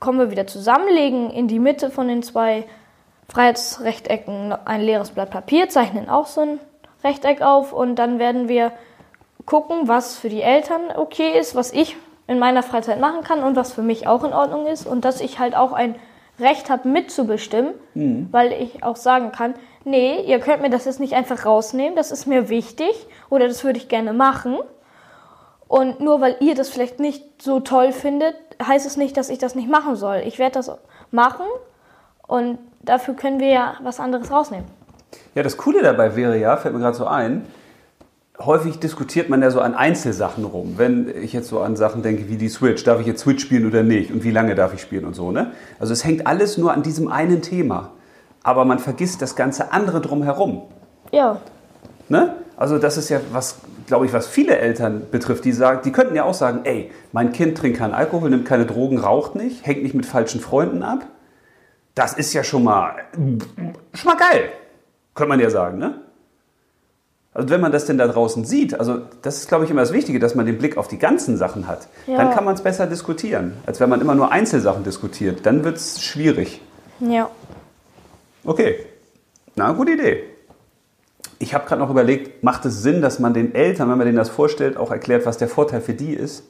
kommen wir wieder zusammen, legen in die Mitte von den zwei Freiheitsrechtecken ein leeres Blatt Papier, zeichnen auch so ein Rechteck auf und dann werden wir gucken, was für die Eltern okay ist, was ich in meiner Freizeit machen kann und was für mich auch in Ordnung ist und dass ich halt auch ein Recht habe mitzubestimmen, weil ich auch sagen kann, nee, ihr könnt mir das jetzt nicht einfach rausnehmen, das ist mir wichtig oder das würde ich gerne machen. Und nur weil ihr das vielleicht nicht so toll findet, heißt es nicht, dass ich das nicht machen soll. Ich werde das machen und dafür können wir ja was anderes rausnehmen. Ja, das Coole dabei wäre ja, fällt mir gerade so ein, häufig diskutiert man ja so an Einzelsachen rum. Wenn ich jetzt so an Sachen denke wie die Switch, darf ich jetzt Switch spielen oder nicht und wie lange darf ich spielen und so. Ne? Also es hängt alles nur an diesem einen Thema. Aber man vergisst das ganze andere drumherum. Ja. Ne? Also das ist ja was, glaube ich, was viele Eltern betrifft, die sagen, die könnten ja auch sagen, ey, mein Kind trinkt keinen Alkohol, nimmt keine Drogen, raucht nicht, hängt nicht mit falschen Freunden ab. Das ist ja schon mal, schon mal geil, könnte man ja sagen, ne? Also wenn man das denn da draußen sieht, also das ist, glaube ich, immer das Wichtige, dass man den Blick auf die ganzen Sachen hat. Ja. Dann kann man es besser diskutieren, als wenn man immer nur Einzelsachen diskutiert. Dann wird es schwierig. Ja. Okay, na, gute Idee. Ich habe gerade noch überlegt, macht es Sinn, dass man den Eltern, wenn man denen das vorstellt, auch erklärt, was der Vorteil für die ist?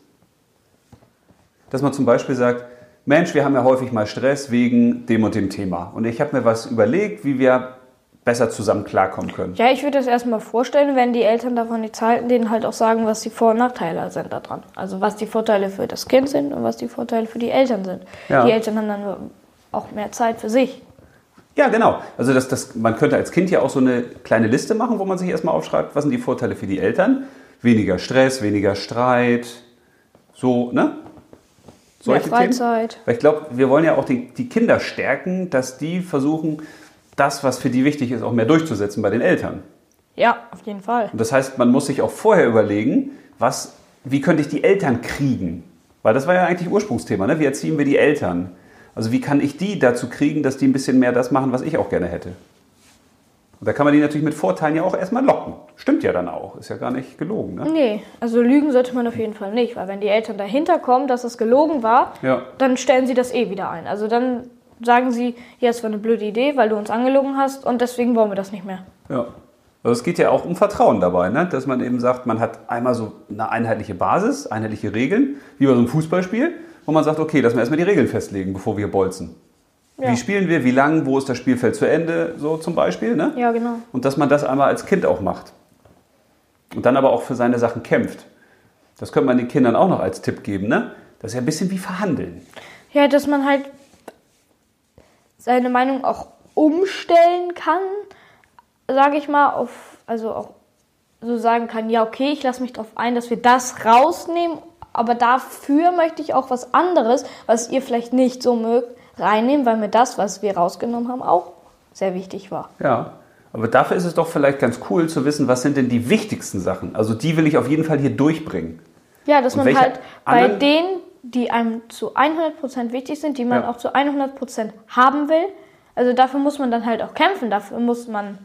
Dass man zum Beispiel sagt, Mensch, wir haben ja häufig mal Stress wegen dem und dem Thema. Und ich habe mir was überlegt, wie wir besser zusammen klarkommen können. Ja, ich würde das erstmal vorstellen, wenn die Eltern davon nichts halten, denen halt auch sagen, was die Vor- und Nachteile sind daran. Also was die Vorteile für das Kind sind und was die Vorteile für die Eltern sind. Ja. Die Eltern haben dann auch mehr Zeit für sich. Ja, genau. Also das, das, man könnte als Kind ja auch so eine kleine Liste machen, wo man sich erstmal aufschreibt, was sind die Vorteile für die Eltern. Weniger Stress, weniger Streit, so, ne? Mehr Themen. Freizeit. Weil ich glaube, wir wollen ja auch die, die Kinder stärken, dass die versuchen, das, was für die wichtig ist, auch mehr durchzusetzen bei den Eltern. Ja, auf jeden Fall. Und das heißt, man muss sich auch vorher überlegen, was, wie könnte ich die Eltern kriegen? Weil das war ja eigentlich Ursprungsthema, ne? Wie erziehen wir die Eltern? Also wie kann ich die dazu kriegen, dass die ein bisschen mehr das machen, was ich auch gerne hätte? Und da kann man die natürlich mit Vorteilen ja auch erstmal locken. Stimmt ja dann auch, ist ja gar nicht gelogen. Ne? Nee, also lügen sollte man auf jeden Fall nicht, weil wenn die Eltern dahinter kommen, dass es gelogen war, Ja. dann stellen sie das eh wieder ein. Also dann sagen sie, ja, es war eine blöde Idee, weil du uns angelogen hast und deswegen wollen wir das nicht mehr. Ja. Also es geht ja auch um Vertrauen dabei, ne? dass man eben sagt, man hat einmal so eine einheitliche Basis, einheitliche Regeln, wie bei so einem Fußballspiel, wo man sagt, okay, lass mal erstmal die Regeln festlegen, bevor wir bolzen. Ja. Wie spielen wir, wie lang, wo ist das Spielfeld zu Ende, so zum Beispiel. Ne? Ja, genau. Und dass man das einmal als Kind auch macht. Und dann aber auch für seine Sachen kämpft. Das könnte man den Kindern auch noch als Tipp geben. Ne? Das ist ja ein bisschen wie Verhandeln. Ja, dass man halt seine Meinung auch umstellen kann, sage ich mal, auf, also auch so sagen kann, ja, okay, ich lasse mich darauf ein, dass wir das rausnehmen, aber dafür möchte ich auch was anderes, was ihr vielleicht nicht so mögt, reinnehmen, weil mir das, was wir rausgenommen haben, auch sehr wichtig war. Ja. Aber dafür ist es doch vielleicht ganz cool zu wissen, was sind denn die wichtigsten Sachen. Also die will ich auf jeden Fall hier durchbringen. Ja, dass Und man halt bei denen, die einem zu 100% wichtig sind, die man Ja. auch zu 100% haben will, also dafür muss man dann halt auch kämpfen, dafür muss man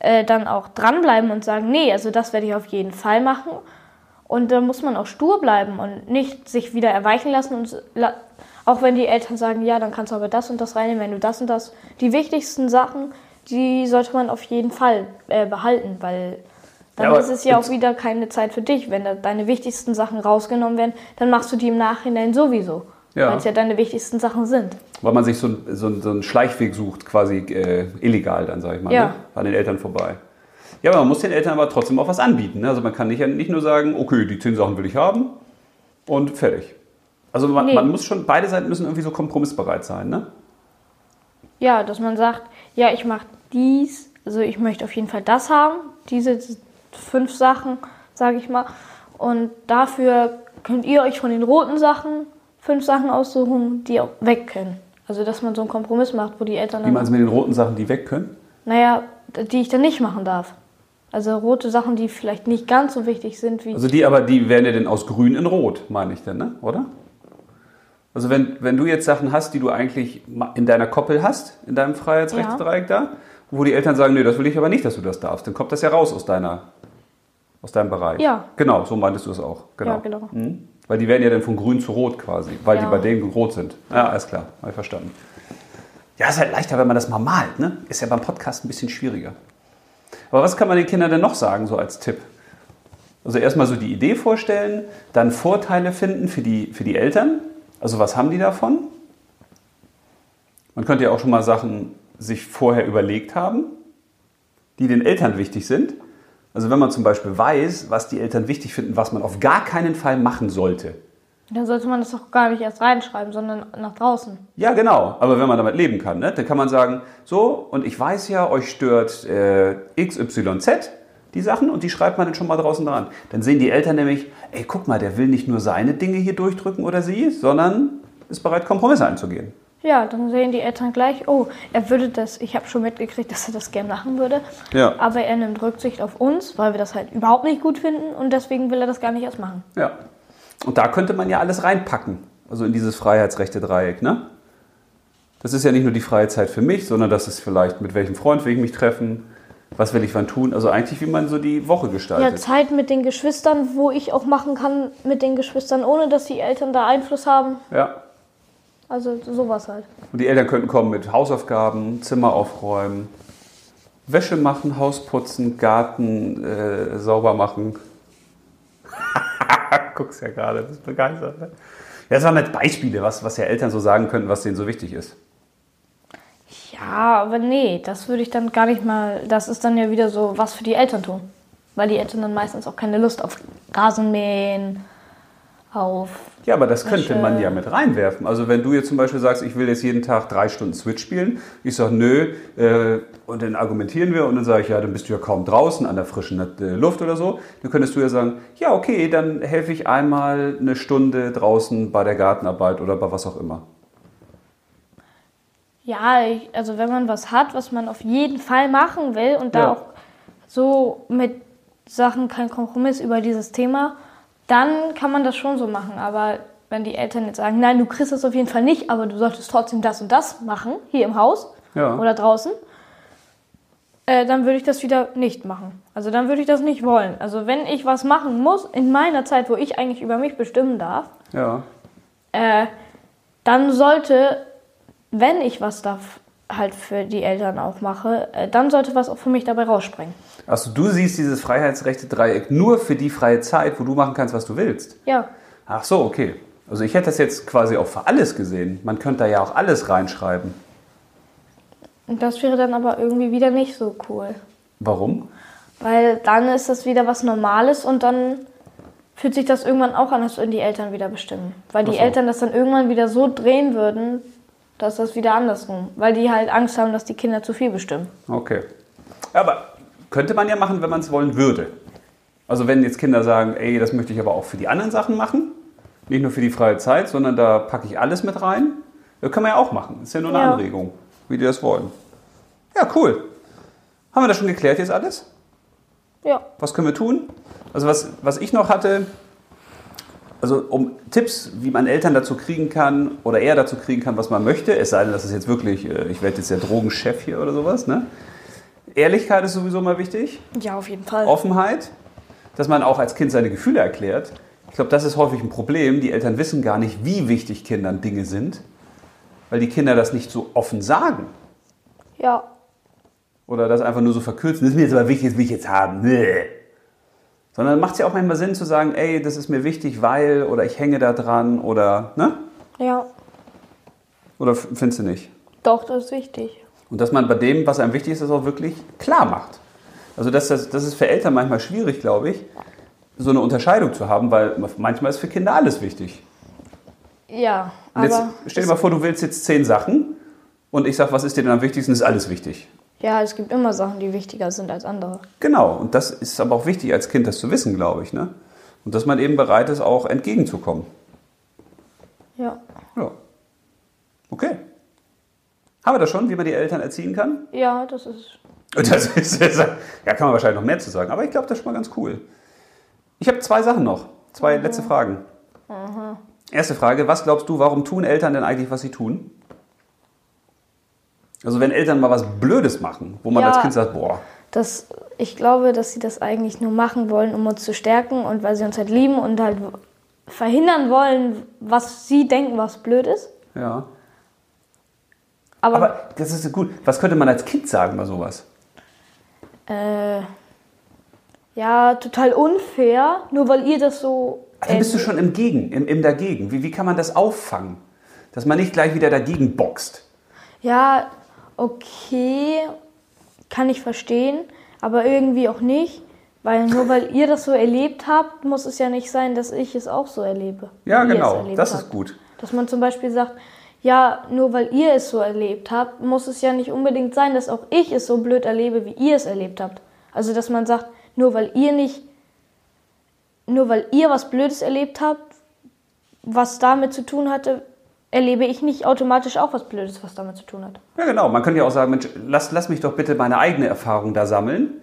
äh, dann auch dranbleiben und sagen, nee, also das werde ich auf jeden Fall machen. Und da muss man auch stur bleiben und nicht sich wieder erweichen lassen. Und la- auch wenn die Eltern sagen, ja, dann kannst du aber das und das reinnehmen, wenn du das und das. Die wichtigsten Sachen, die sollte man auf jeden Fall äh, behalten, weil dann Ja, ist es ja auch wieder keine Zeit für dich. Wenn da deine wichtigsten Sachen rausgenommen werden, dann machst du die im Nachhinein sowieso. Ja. Weil es ja deine wichtigsten Sachen sind. Weil man sich so, so, so einen Schleichweg sucht, quasi äh, illegal dann, sage ich mal, Ja. ne? an den Eltern vorbei. Ja, aber man muss den Eltern aber trotzdem auch was anbieten. Ne? Also man kann nicht, nicht nur sagen, okay, die zehn Sachen will ich haben und fertig. Also man, Nee. man muss schon, beide Seiten müssen irgendwie so kompromissbereit sein. Ne? Ja, dass man sagt, ja, ich mache dies, also ich möchte auf jeden Fall das haben, diese fünf Sachen, sage ich mal. Und dafür könnt ihr euch von den roten Sachen fünf Sachen aussuchen, die auch weg können. Also dass man so einen Kompromiss macht, wo die Eltern Wie dann, man es mit den roten Sachen, die weg können. naja, die ich dann nicht machen darf. Also rote Sachen, die vielleicht nicht ganz so wichtig sind wie. Also die aber, die werden ja denn aus grün in rot, meine ich denn, ne? oder? Also wenn, wenn du jetzt Sachen hast, die du eigentlich in deiner Koppel hast, in deinem Freiheitsrechtsdreieck da, wo die Eltern sagen, nee, das will ich aber nicht, dass du das darfst, dann kommt das ja raus aus deiner, aus deinem Bereich. Ja. Genau, so meintest du es auch. Genau. Ja, genau. Mhm. Weil die werden ja dann von grün zu rot quasi, weil die Ja. bei denen rot sind. Ja, alles klar, habe ich verstanden. Ja, ist halt leichter, wenn man das mal malt, ne? Ist ja beim Podcast ein bisschen schwieriger. Aber was kann man den Kindern denn noch sagen, so als Tipp? Also erstmal so die Idee vorstellen, dann Vorteile finden für die, für die Eltern. Also was haben die davon? Man könnte ja auch schon mal Sachen sich vorher überlegt haben, die den Eltern wichtig sind. Also wenn man zum Beispiel weiß, was die Eltern wichtig finden, was man auf gar keinen Fall machen sollte, Dann sollte man das doch gar nicht erst reinschreiben, sondern nach draußen. Ja, genau. Aber wenn man damit leben kann, ne, dann kann man sagen, so, und ich weiß ja, euch stört äh, XYZ, die Sachen, und die schreibt man dann schon mal draußen dran. Dann sehen die Eltern nämlich, ey, guck mal, der will nicht nur seine Dinge hier durchdrücken oder sie, sondern ist bereit, Kompromisse einzugehen. Ja, dann sehen die Eltern gleich, oh, er würde das, ich habe schon mitgekriegt, dass er das gern machen würde. Ja. Aber er nimmt Rücksicht auf uns, weil wir das halt überhaupt nicht gut finden und deswegen will er das gar nicht erst machen. Ja. Und da könnte man ja alles reinpacken, also in dieses Freiheitsrechte-Dreieck, ne? Das ist ja nicht nur die freie Zeit für mich, sondern das ist vielleicht, mit welchem Freund will ich mich treffen, was will ich wann tun, also eigentlich, wie man so die Woche Ja, gestaltet. Zeit mit den Geschwistern, wo ich auch machen kann mit den Geschwistern, ohne dass die Eltern da Einfluss haben. Ja. Also sowas halt. Und die Eltern könnten kommen mit Hausaufgaben, Zimmer aufräumen, Wäsche machen, Haus putzen, Garten äh, sauber machen. [laughs] Guckst ja gerade, bist begeistert. Ne? Ja, das waren jetzt Beispiele, was, was ja Eltern so sagen könnten, was denen so wichtig ist. Ja, aber nee, das würde ich dann gar nicht mal. Das ist dann ja wieder so was für die Eltern tun. Weil die Eltern dann meistens auch keine Lust auf Rasenmähen, auf. Ja, aber das könnte man ja mit reinwerfen. Also wenn du jetzt zum Beispiel sagst, ich will jetzt jeden Tag drei Stunden Switch spielen, ich sage nö, äh, und dann argumentieren wir und dann sage ich, ja, dann bist du ja kaum draußen an der frischen äh, Luft oder so. Dann könntest du ja sagen, ja, okay, dann helfe ich einmal eine Stunde draußen bei der Gartenarbeit oder bei was auch immer. Ja, also wenn man was hat, was man auf jeden Fall machen will und da Ja. auch so mit Sachen kein Kompromiss über dieses Thema, dann kann man das schon so machen. Aber wenn die Eltern jetzt sagen, nein, du kriegst das auf jeden Fall nicht, aber du solltest trotzdem das und das machen, hier im Haus Ja. oder draußen, äh, dann würde ich das wieder nicht machen. Also dann würde ich das nicht wollen. Also wenn ich was machen muss in meiner Zeit, wo ich eigentlich über mich bestimmen darf, Ja. äh, dann sollte, wenn ich was da halt für die Eltern auch mache, äh, dann sollte was auch für mich dabei rausspringen. Also du siehst dieses Freiheitsrechte-Dreieck nur für die freie Zeit, wo du machen kannst, was du willst. Ja, Ach so, okay. Also ich hätte das jetzt quasi auch für alles gesehen. Man könnte da ja auch alles reinschreiben. und das wäre dann aber irgendwie wieder nicht so cool. Warum? Weil dann ist das wieder was Normales und dann fühlt sich das irgendwann auch an, würden die Eltern wieder bestimmen. Weil die so. Eltern das dann irgendwann wieder so drehen würden, dass das wieder andersrum. Weil die halt Angst haben, dass die Kinder zu viel bestimmen. Okay. Aber könnte man ja machen, wenn man es wollen würde. Also wenn jetzt Kinder sagen, ey, das möchte ich aber auch für die anderen Sachen machen, nicht nur für die freie Zeit, sondern da packe ich alles mit rein, das können wir ja auch machen. Ist ja nur eine Ja. Anregung, wie die das wollen. Ja, cool. Haben wir das schon geklärt jetzt alles? Ja. Was können wir tun? Also was, was ich noch hatte, also um Tipps, wie man Eltern dazu kriegen kann oder er dazu kriegen kann, was man möchte, es sei denn, das ist jetzt wirklich, äh, ich werde jetzt der Drogenchef hier oder sowas, ne? Ehrlichkeit ist sowieso mal wichtig, Ja, auf jeden Fall. Offenheit, dass man auch als Kind seine Gefühle erklärt. Ich glaube, das ist häufig ein Problem. Die Eltern wissen gar nicht, wie wichtig Kindern Dinge sind, weil die Kinder das nicht so offen sagen. Ja. Oder das einfach nur so verkürzen. Das ist mir jetzt aber wichtig, das will ich jetzt haben. Nee. Sondern macht es ja auch manchmal Sinn zu sagen, ey, das ist mir wichtig, weil, oder ich hänge da dran, oder, ne? Ja. Oder findest du nicht? Doch, das ist wichtig. Und dass man bei dem, was einem wichtig ist, das auch wirklich klar macht. Also das, das, das ist für Eltern manchmal schwierig, glaube ich, so eine Unterscheidung zu haben, weil manchmal ist für Kinder alles wichtig. Ja, Und jetzt aber stell dir mal vor, du willst jetzt zehn Sachen und ich sage, was ist dir denn am wichtigsten? Ist alles wichtig. Ja, es gibt immer Sachen, die wichtiger sind als andere. Genau, und das ist aber auch wichtig als Kind, das zu wissen, glaube ich. Ne? Und dass man eben bereit ist, auch entgegenzukommen. Ja. Ja. Okay. Haben wir das schon, wie man die Eltern erziehen kann? Ja, das ist. [laughs] Das ist, ja, kann man wahrscheinlich noch mehr zu sagen, aber ich glaube, das ist schon mal ganz cool. Ich habe zwei Sachen noch, zwei letzte Fragen. Erste Frage, was glaubst du, warum tun Eltern denn eigentlich, was sie tun? Also wenn Eltern mal was Blödes machen, wo man Ja. als Kind sagt, boah, Das, ich glaube, dass sie das eigentlich nur machen wollen, um uns zu stärken und weil sie uns halt lieben und halt verhindern wollen, was sie denken, was blöd ist. ja. Aber, Aber das ist gut. Was könnte man als Kind sagen bei sowas? äh, ja, total unfair, nur weil ihr das so. Dann bist du schon im Gegen, im, im Dagegen. Wie, wie kann man das auffangen? Dass man nicht gleich wieder dagegen boxt. Ja, okay, kann ich verstehen, aber irgendwie auch nicht, Weil nur weil ihr das so erlebt habt, muss es ja nicht sein, dass ich es auch so erlebe. Ja, genau. Das habt. ist gut. Dass man zum Beispiel sagt, ja, nur weil ihr es so erlebt habt, muss es ja nicht unbedingt sein, dass auch ich es so blöd erlebe, wie ihr es erlebt habt. Also, dass man sagt, nur weil ihr nicht, nur weil ihr was Blödes erlebt habt, was damit zu tun hatte, erlebe ich nicht automatisch auch was Blödes, was damit zu tun hat. Ja, genau. Man könnte ja auch sagen, Mensch, lass, lass mich doch bitte meine eigene Erfahrung da sammeln.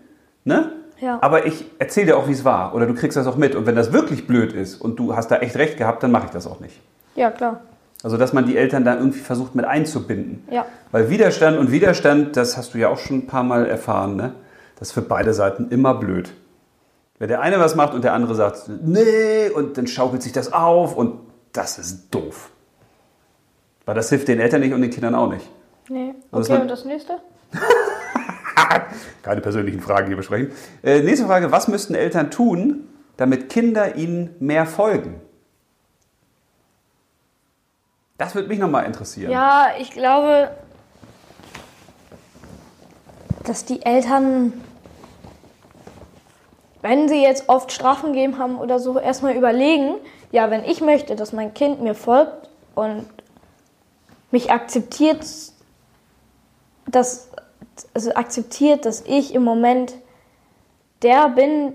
Ne? Ja. Aber ich erzähle dir auch, wie es war. Oder du kriegst das auch mit. Und wenn das wirklich blöd ist und du hast da echt recht gehabt, dann mache ich das auch nicht. Ja, klar. Also, dass man die Eltern da irgendwie versucht mit einzubinden. Ja. Weil Widerstand und Widerstand, das hast du ja auch schon ein paar Mal erfahren, ne? das ist für beide Seiten immer blöd. Wenn der eine was macht und der andere sagt, nee, und dann schaukelt sich das auf und das ist doof. Weil das hilft den Eltern nicht und den Kindern auch nicht. Nee. Also, Okay, und das nächste? [laughs] Keine persönlichen Fragen hier besprechen. Äh, nächste Frage, was müssten Eltern tun, damit Kinder ihnen mehr folgen? Das würde mich nochmal interessieren. Ja, ich glaube, dass die Eltern, wenn sie jetzt oft Strafen gegeben haben oder so, erstmal überlegen, ja, wenn ich möchte, dass mein Kind mir folgt und mich akzeptiert, dass, also akzeptiert, dass ich im Moment der bin,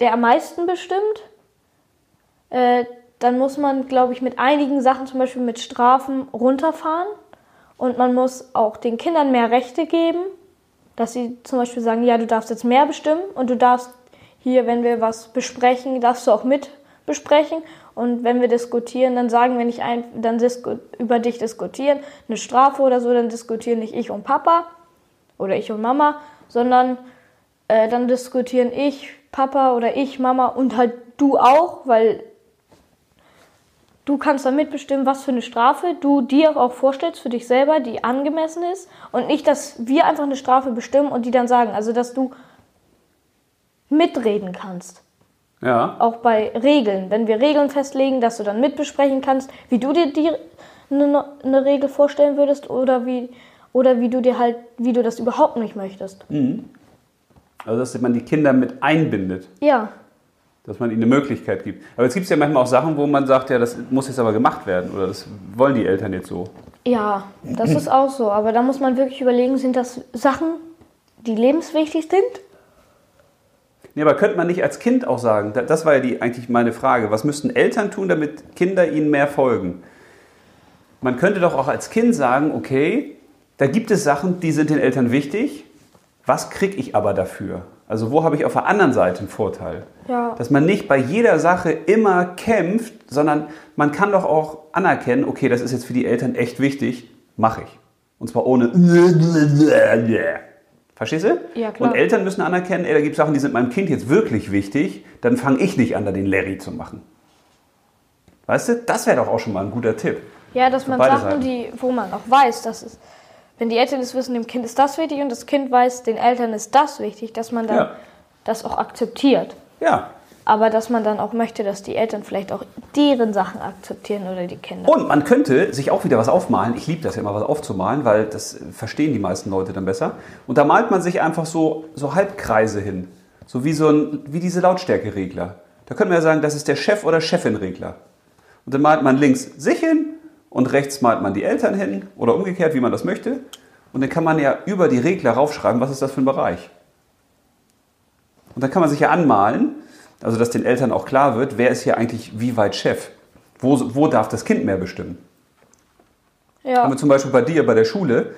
der am meisten bestimmt, äh, dann muss man, glaube ich, mit einigen Sachen, zum Beispiel mit Strafen, runterfahren. Und man muss auch den Kindern mehr Rechte geben, dass sie zum Beispiel sagen, ja, du darfst jetzt mehr bestimmen und du darfst hier, wenn wir was besprechen, darfst du auch mit besprechen. Und wenn wir diskutieren, dann sagen wir nicht ein, dann über dich diskutieren, eine Strafe oder so, dann diskutieren nicht ich und Papa oder ich und Mama, sondern äh, dann diskutieren ich, Papa oder ich, Mama und halt du auch, weil du kannst dann mitbestimmen, was für eine Strafe du dir auch vorstellst für dich selber, die angemessen ist und nicht, dass wir einfach eine Strafe bestimmen und die dann sagen, also dass du mitreden kannst. Ja. Auch bei Regeln, wenn wir Regeln festlegen, dass du dann mitbesprechen kannst, wie du dir die, eine, eine Regel vorstellen würdest oder wie, oder wie du dir halt, wie du das überhaupt nicht möchtest. Also, dass man die Kinder mit einbindet, Ja, dass man ihnen eine Möglichkeit gibt. Aber jetzt gibt es ja manchmal auch Sachen, wo man sagt, ja, das muss jetzt aber gemacht werden oder das wollen die Eltern jetzt so. Ja, das ist auch so. Aber da muss man wirklich überlegen, sind das Sachen, die lebenswichtig sind? Nee, aber könnte man nicht als Kind auch sagen, da- das war ja die, eigentlich meine Frage, was müssten Eltern tun, damit Kinder ihnen mehr folgen? Man könnte doch auch als Kind sagen, okay, da gibt es Sachen, die sind den Eltern wichtig, was kriege ich aber dafür? Also wo habe ich auf der anderen Seite einen Vorteil? Ja. Dass man nicht bei jeder Sache immer kämpft, sondern man kann doch auch anerkennen, okay, das ist jetzt für die Eltern echt wichtig, mache ich. Und zwar ohne [laughs] Verstehst du? Ja, klar. Und Eltern müssen anerkennen, ey, da gibt es Sachen, die sind meinem Kind jetzt wirklich wichtig, dann fange ich nicht an, da den Larry zu machen. Weißt du, das wäre doch auch schon mal ein guter Tipp. Ja, dass man Sachen, Seiten. die, wo man auch weiß, dass es, wenn die Eltern es wissen, dem Kind ist das wichtig und das Kind weiß, den Eltern ist das wichtig, dass man dann Ja. das auch akzeptiert. Ja. Aber dass man dann auch möchte, dass die Eltern vielleicht auch deren Sachen akzeptieren oder die Kinder. Und man könnte sich auch wieder was aufmalen. Ich liebe das ja immer, was aufzumalen, weil das verstehen die meisten Leute dann besser. Und da malt man sich einfach so, so Halbkreise hin. So wie, so ein, wie diese Lautstärkeregler. Da können wir ja sagen, das ist der Chef- oder Chefin-Regler. Und dann malt man links sich hin und rechts malt man die Eltern hin oder umgekehrt, wie man das möchte. Und dann kann man ja über die Regler raufschreiben, was ist das für ein Bereich. Und dann kann man sich ja anmalen, also dass den Eltern auch klar wird, wer ist hier eigentlich wie weit Chef. Wo, wo darf das Kind mehr bestimmen? Ja, Haben wir zum Beispiel bei dir, bei der Schule,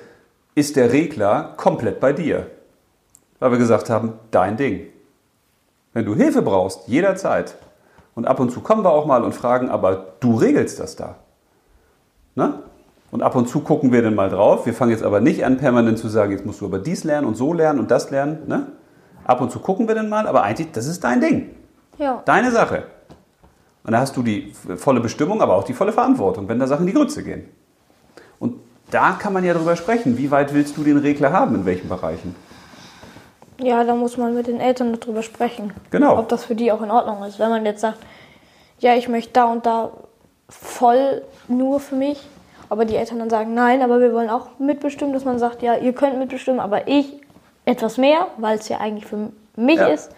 ist der Regler komplett bei dir. Weil wir gesagt haben, dein Ding. Wenn du Hilfe brauchst, jederzeit. Und ab und zu kommen wir auch mal und fragen, aber du regelst das da. Ne? Und ab und zu gucken wir dann mal drauf. Wir fangen jetzt aber nicht an, permanent zu sagen, jetzt musst du aber dies lernen und so lernen und das lernen. Ne? Ab und zu gucken wir dann mal, aber eigentlich, das ist dein Ding. Ja. Deine Sache. Und da hast du die volle Bestimmung, aber auch die volle Verantwortung, wenn da Sachen in die Grütze gehen. Und da kann man ja drüber sprechen. Wie weit willst du den Regler haben, in welchen Bereichen? ja, da muss man mit den Eltern darüber sprechen. Genau. Ob das für die auch in Ordnung ist. Wenn man jetzt sagt, ja, ich möchte da und da voll nur für mich, aber die Eltern dann sagen, nein, aber wir wollen auch mitbestimmen, dass man sagt, ja, ihr könnt mitbestimmen, aber ich etwas mehr, weil es ja eigentlich für mich Ja. ist.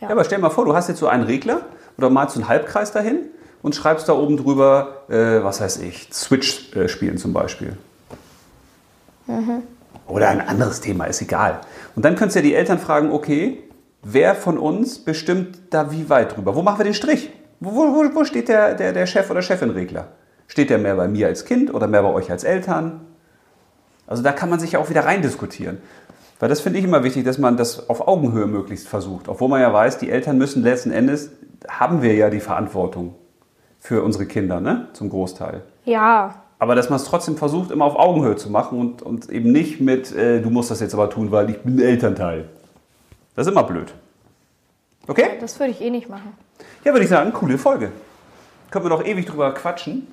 Ja. aber stell dir mal vor, du hast jetzt so einen Regler oder malst so einen Halbkreis dahin und schreibst da oben drüber, äh, was weiß ich, Switch äh, spielen zum Beispiel. Mhm. Oder ein anderes Thema, ist egal. Und dann könntest du ja die Eltern fragen, okay, wer von uns bestimmt da wie weit drüber? Wo machen wir den Strich? Wo, wo, wo steht der, der, der Chef oder Chefin-Regler? Steht der mehr bei mir als Kind oder mehr bei euch als Eltern? Also da kann man sich ja auch wieder rein diskutieren. Weil das finde ich immer wichtig, dass man das auf Augenhöhe möglichst versucht. Obwohl man ja weiß, die Eltern müssen letzten Endes, haben wir ja die Verantwortung für unsere Kinder, ne? Zum Großteil. Ja. Aber dass man es trotzdem versucht, immer auf Augenhöhe zu machen und, und eben nicht mit, äh, du musst das jetzt aber tun, weil ich bin Elternteil. Das ist immer blöd. Okay? Das würde ich eh nicht machen. Ja, würde ich sagen, coole Folge. Können wir doch ewig drüber quatschen.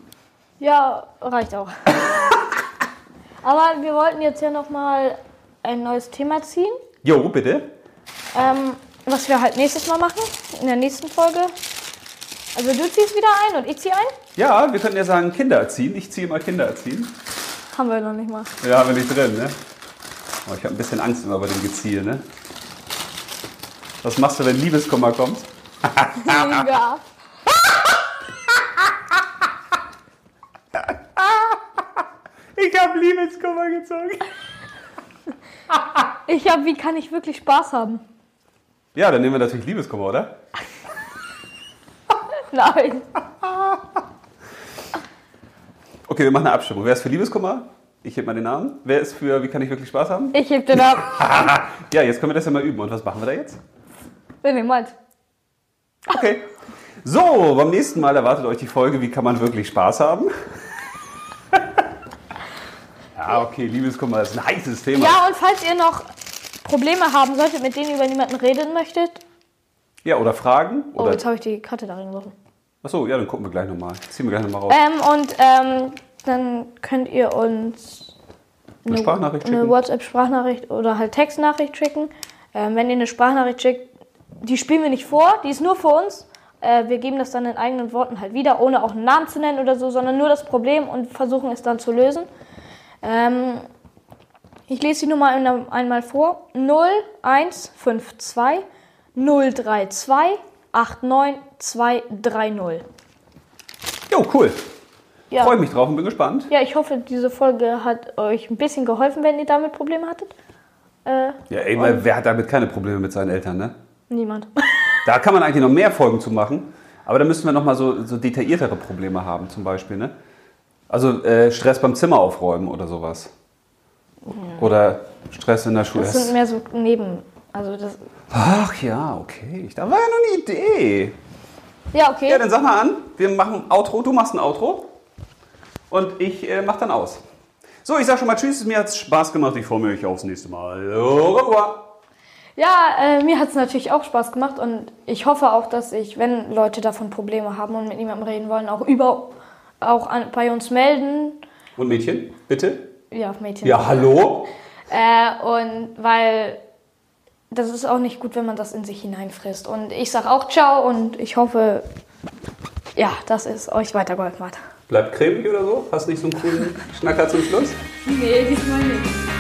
Ja, reicht auch. [laughs] aber wir wollten jetzt ja nochmal ein neues Thema ziehen. Jo, bitte. Ähm, was wir halt nächstes Mal machen, in der nächsten Folge. Also du ziehst wieder ein und ich ziehe ein? Ja, wir könnten ja sagen Kinder erziehen. Ich ziehe mal Kinder erziehen. Haben wir noch nicht mal. Ja, haben wir nicht drin, ne? Oh, ich habe ein bisschen Angst immer bei dem Geziel, ne? Was machst du, wenn Liebeskummer kommt? Mega. [laughs] [laughs] ich habe Liebeskummer gezogen. [laughs] Ich habe, wie kann ich wirklich Spaß haben? Ja, dann nehmen wir natürlich Liebeskummer, oder? [laughs] Nein. Okay, wir machen eine Abstimmung. Wer ist für Liebeskummer? Ich heb mal den Namen. Wer ist für Wie kann ich wirklich Spaß haben? Ich heb den ab. [laughs] ja, jetzt können wir das ja mal üben. Und was machen wir da jetzt? Wenn ihr meint. Okay. So, beim nächsten Mal erwartet euch die Folge Wie kann man wirklich Spaß haben? Ja, okay, Liebeskummer ist ein heißes Thema. Ja, und falls ihr noch Probleme haben solltet, mit denen ihr über niemanden reden möchtet. Ja, oder Fragen. Oh, Oder jetzt habe ich die Karte darin geworfen. Achso, ja, dann gucken wir gleich nochmal. Ziehen wir gleich nochmal raus. Ähm, und ähm, dann könnt ihr uns eine Sprachnachricht eine. WhatsApp-Sprachnachricht oder halt Textnachricht schicken. Ähm, wenn ihr eine Sprachnachricht schickt, die spielen wir nicht vor, die ist nur für uns. Äh, wir geben das dann in eigenen Worten halt wieder, ohne auch einen Namen zu nennen oder so, sondern nur das Problem und versuchen es dann zu lösen. Ähm, ich lese die Nummer ein- einmal vor. 0152 032 89230. Jo, cool. Ja. Freue mich drauf und bin gespannt. ja, ich hoffe, diese Folge hat euch ein bisschen geholfen, wenn ihr damit Probleme hattet. Äh, Ja, ey, weil wer hat damit keine Probleme mit seinen Eltern, ne? niemand. [laughs] Da kann man eigentlich noch mehr Folgen zu machen. Aber da müssten wir noch mal so, so detailliertere Probleme haben, zum Beispiel, ne? Also äh, Stress beim Zimmer aufräumen oder sowas. Oder Stress in der Schule. Das sind mehr so neben. Also das. Ach ja, okay. Da war ja noch eine Idee. Ja, okay. Ja, dann sag mal an. Wir machen ein Outro. Du machst ein Outro. Und ich äh, mach dann aus. So, ich sag schon mal Tschüss. Mir hat's Spaß gemacht. Ich freue mich aufs nächste Mal. Au revoir. Ja, äh, mir hat es natürlich auch Spaß gemacht und ich hoffe auch, dass ich, wenn Leute davon Probleme haben und mit niemandem reden wollen, auch über auch an, bei uns melden. Und Mädchen, bitte? Ja, Mädchen. Ja, hallo? Äh, und weil das ist auch nicht gut, wenn man das in sich hineinfrisst. Und ich sag auch ciao und ich hoffe, ja, dass es euch weitergeholfen hat. Bleibt cremig oder so? Hast nicht so einen coolen Schnacker zum Schluss? Nee, diesmal nicht.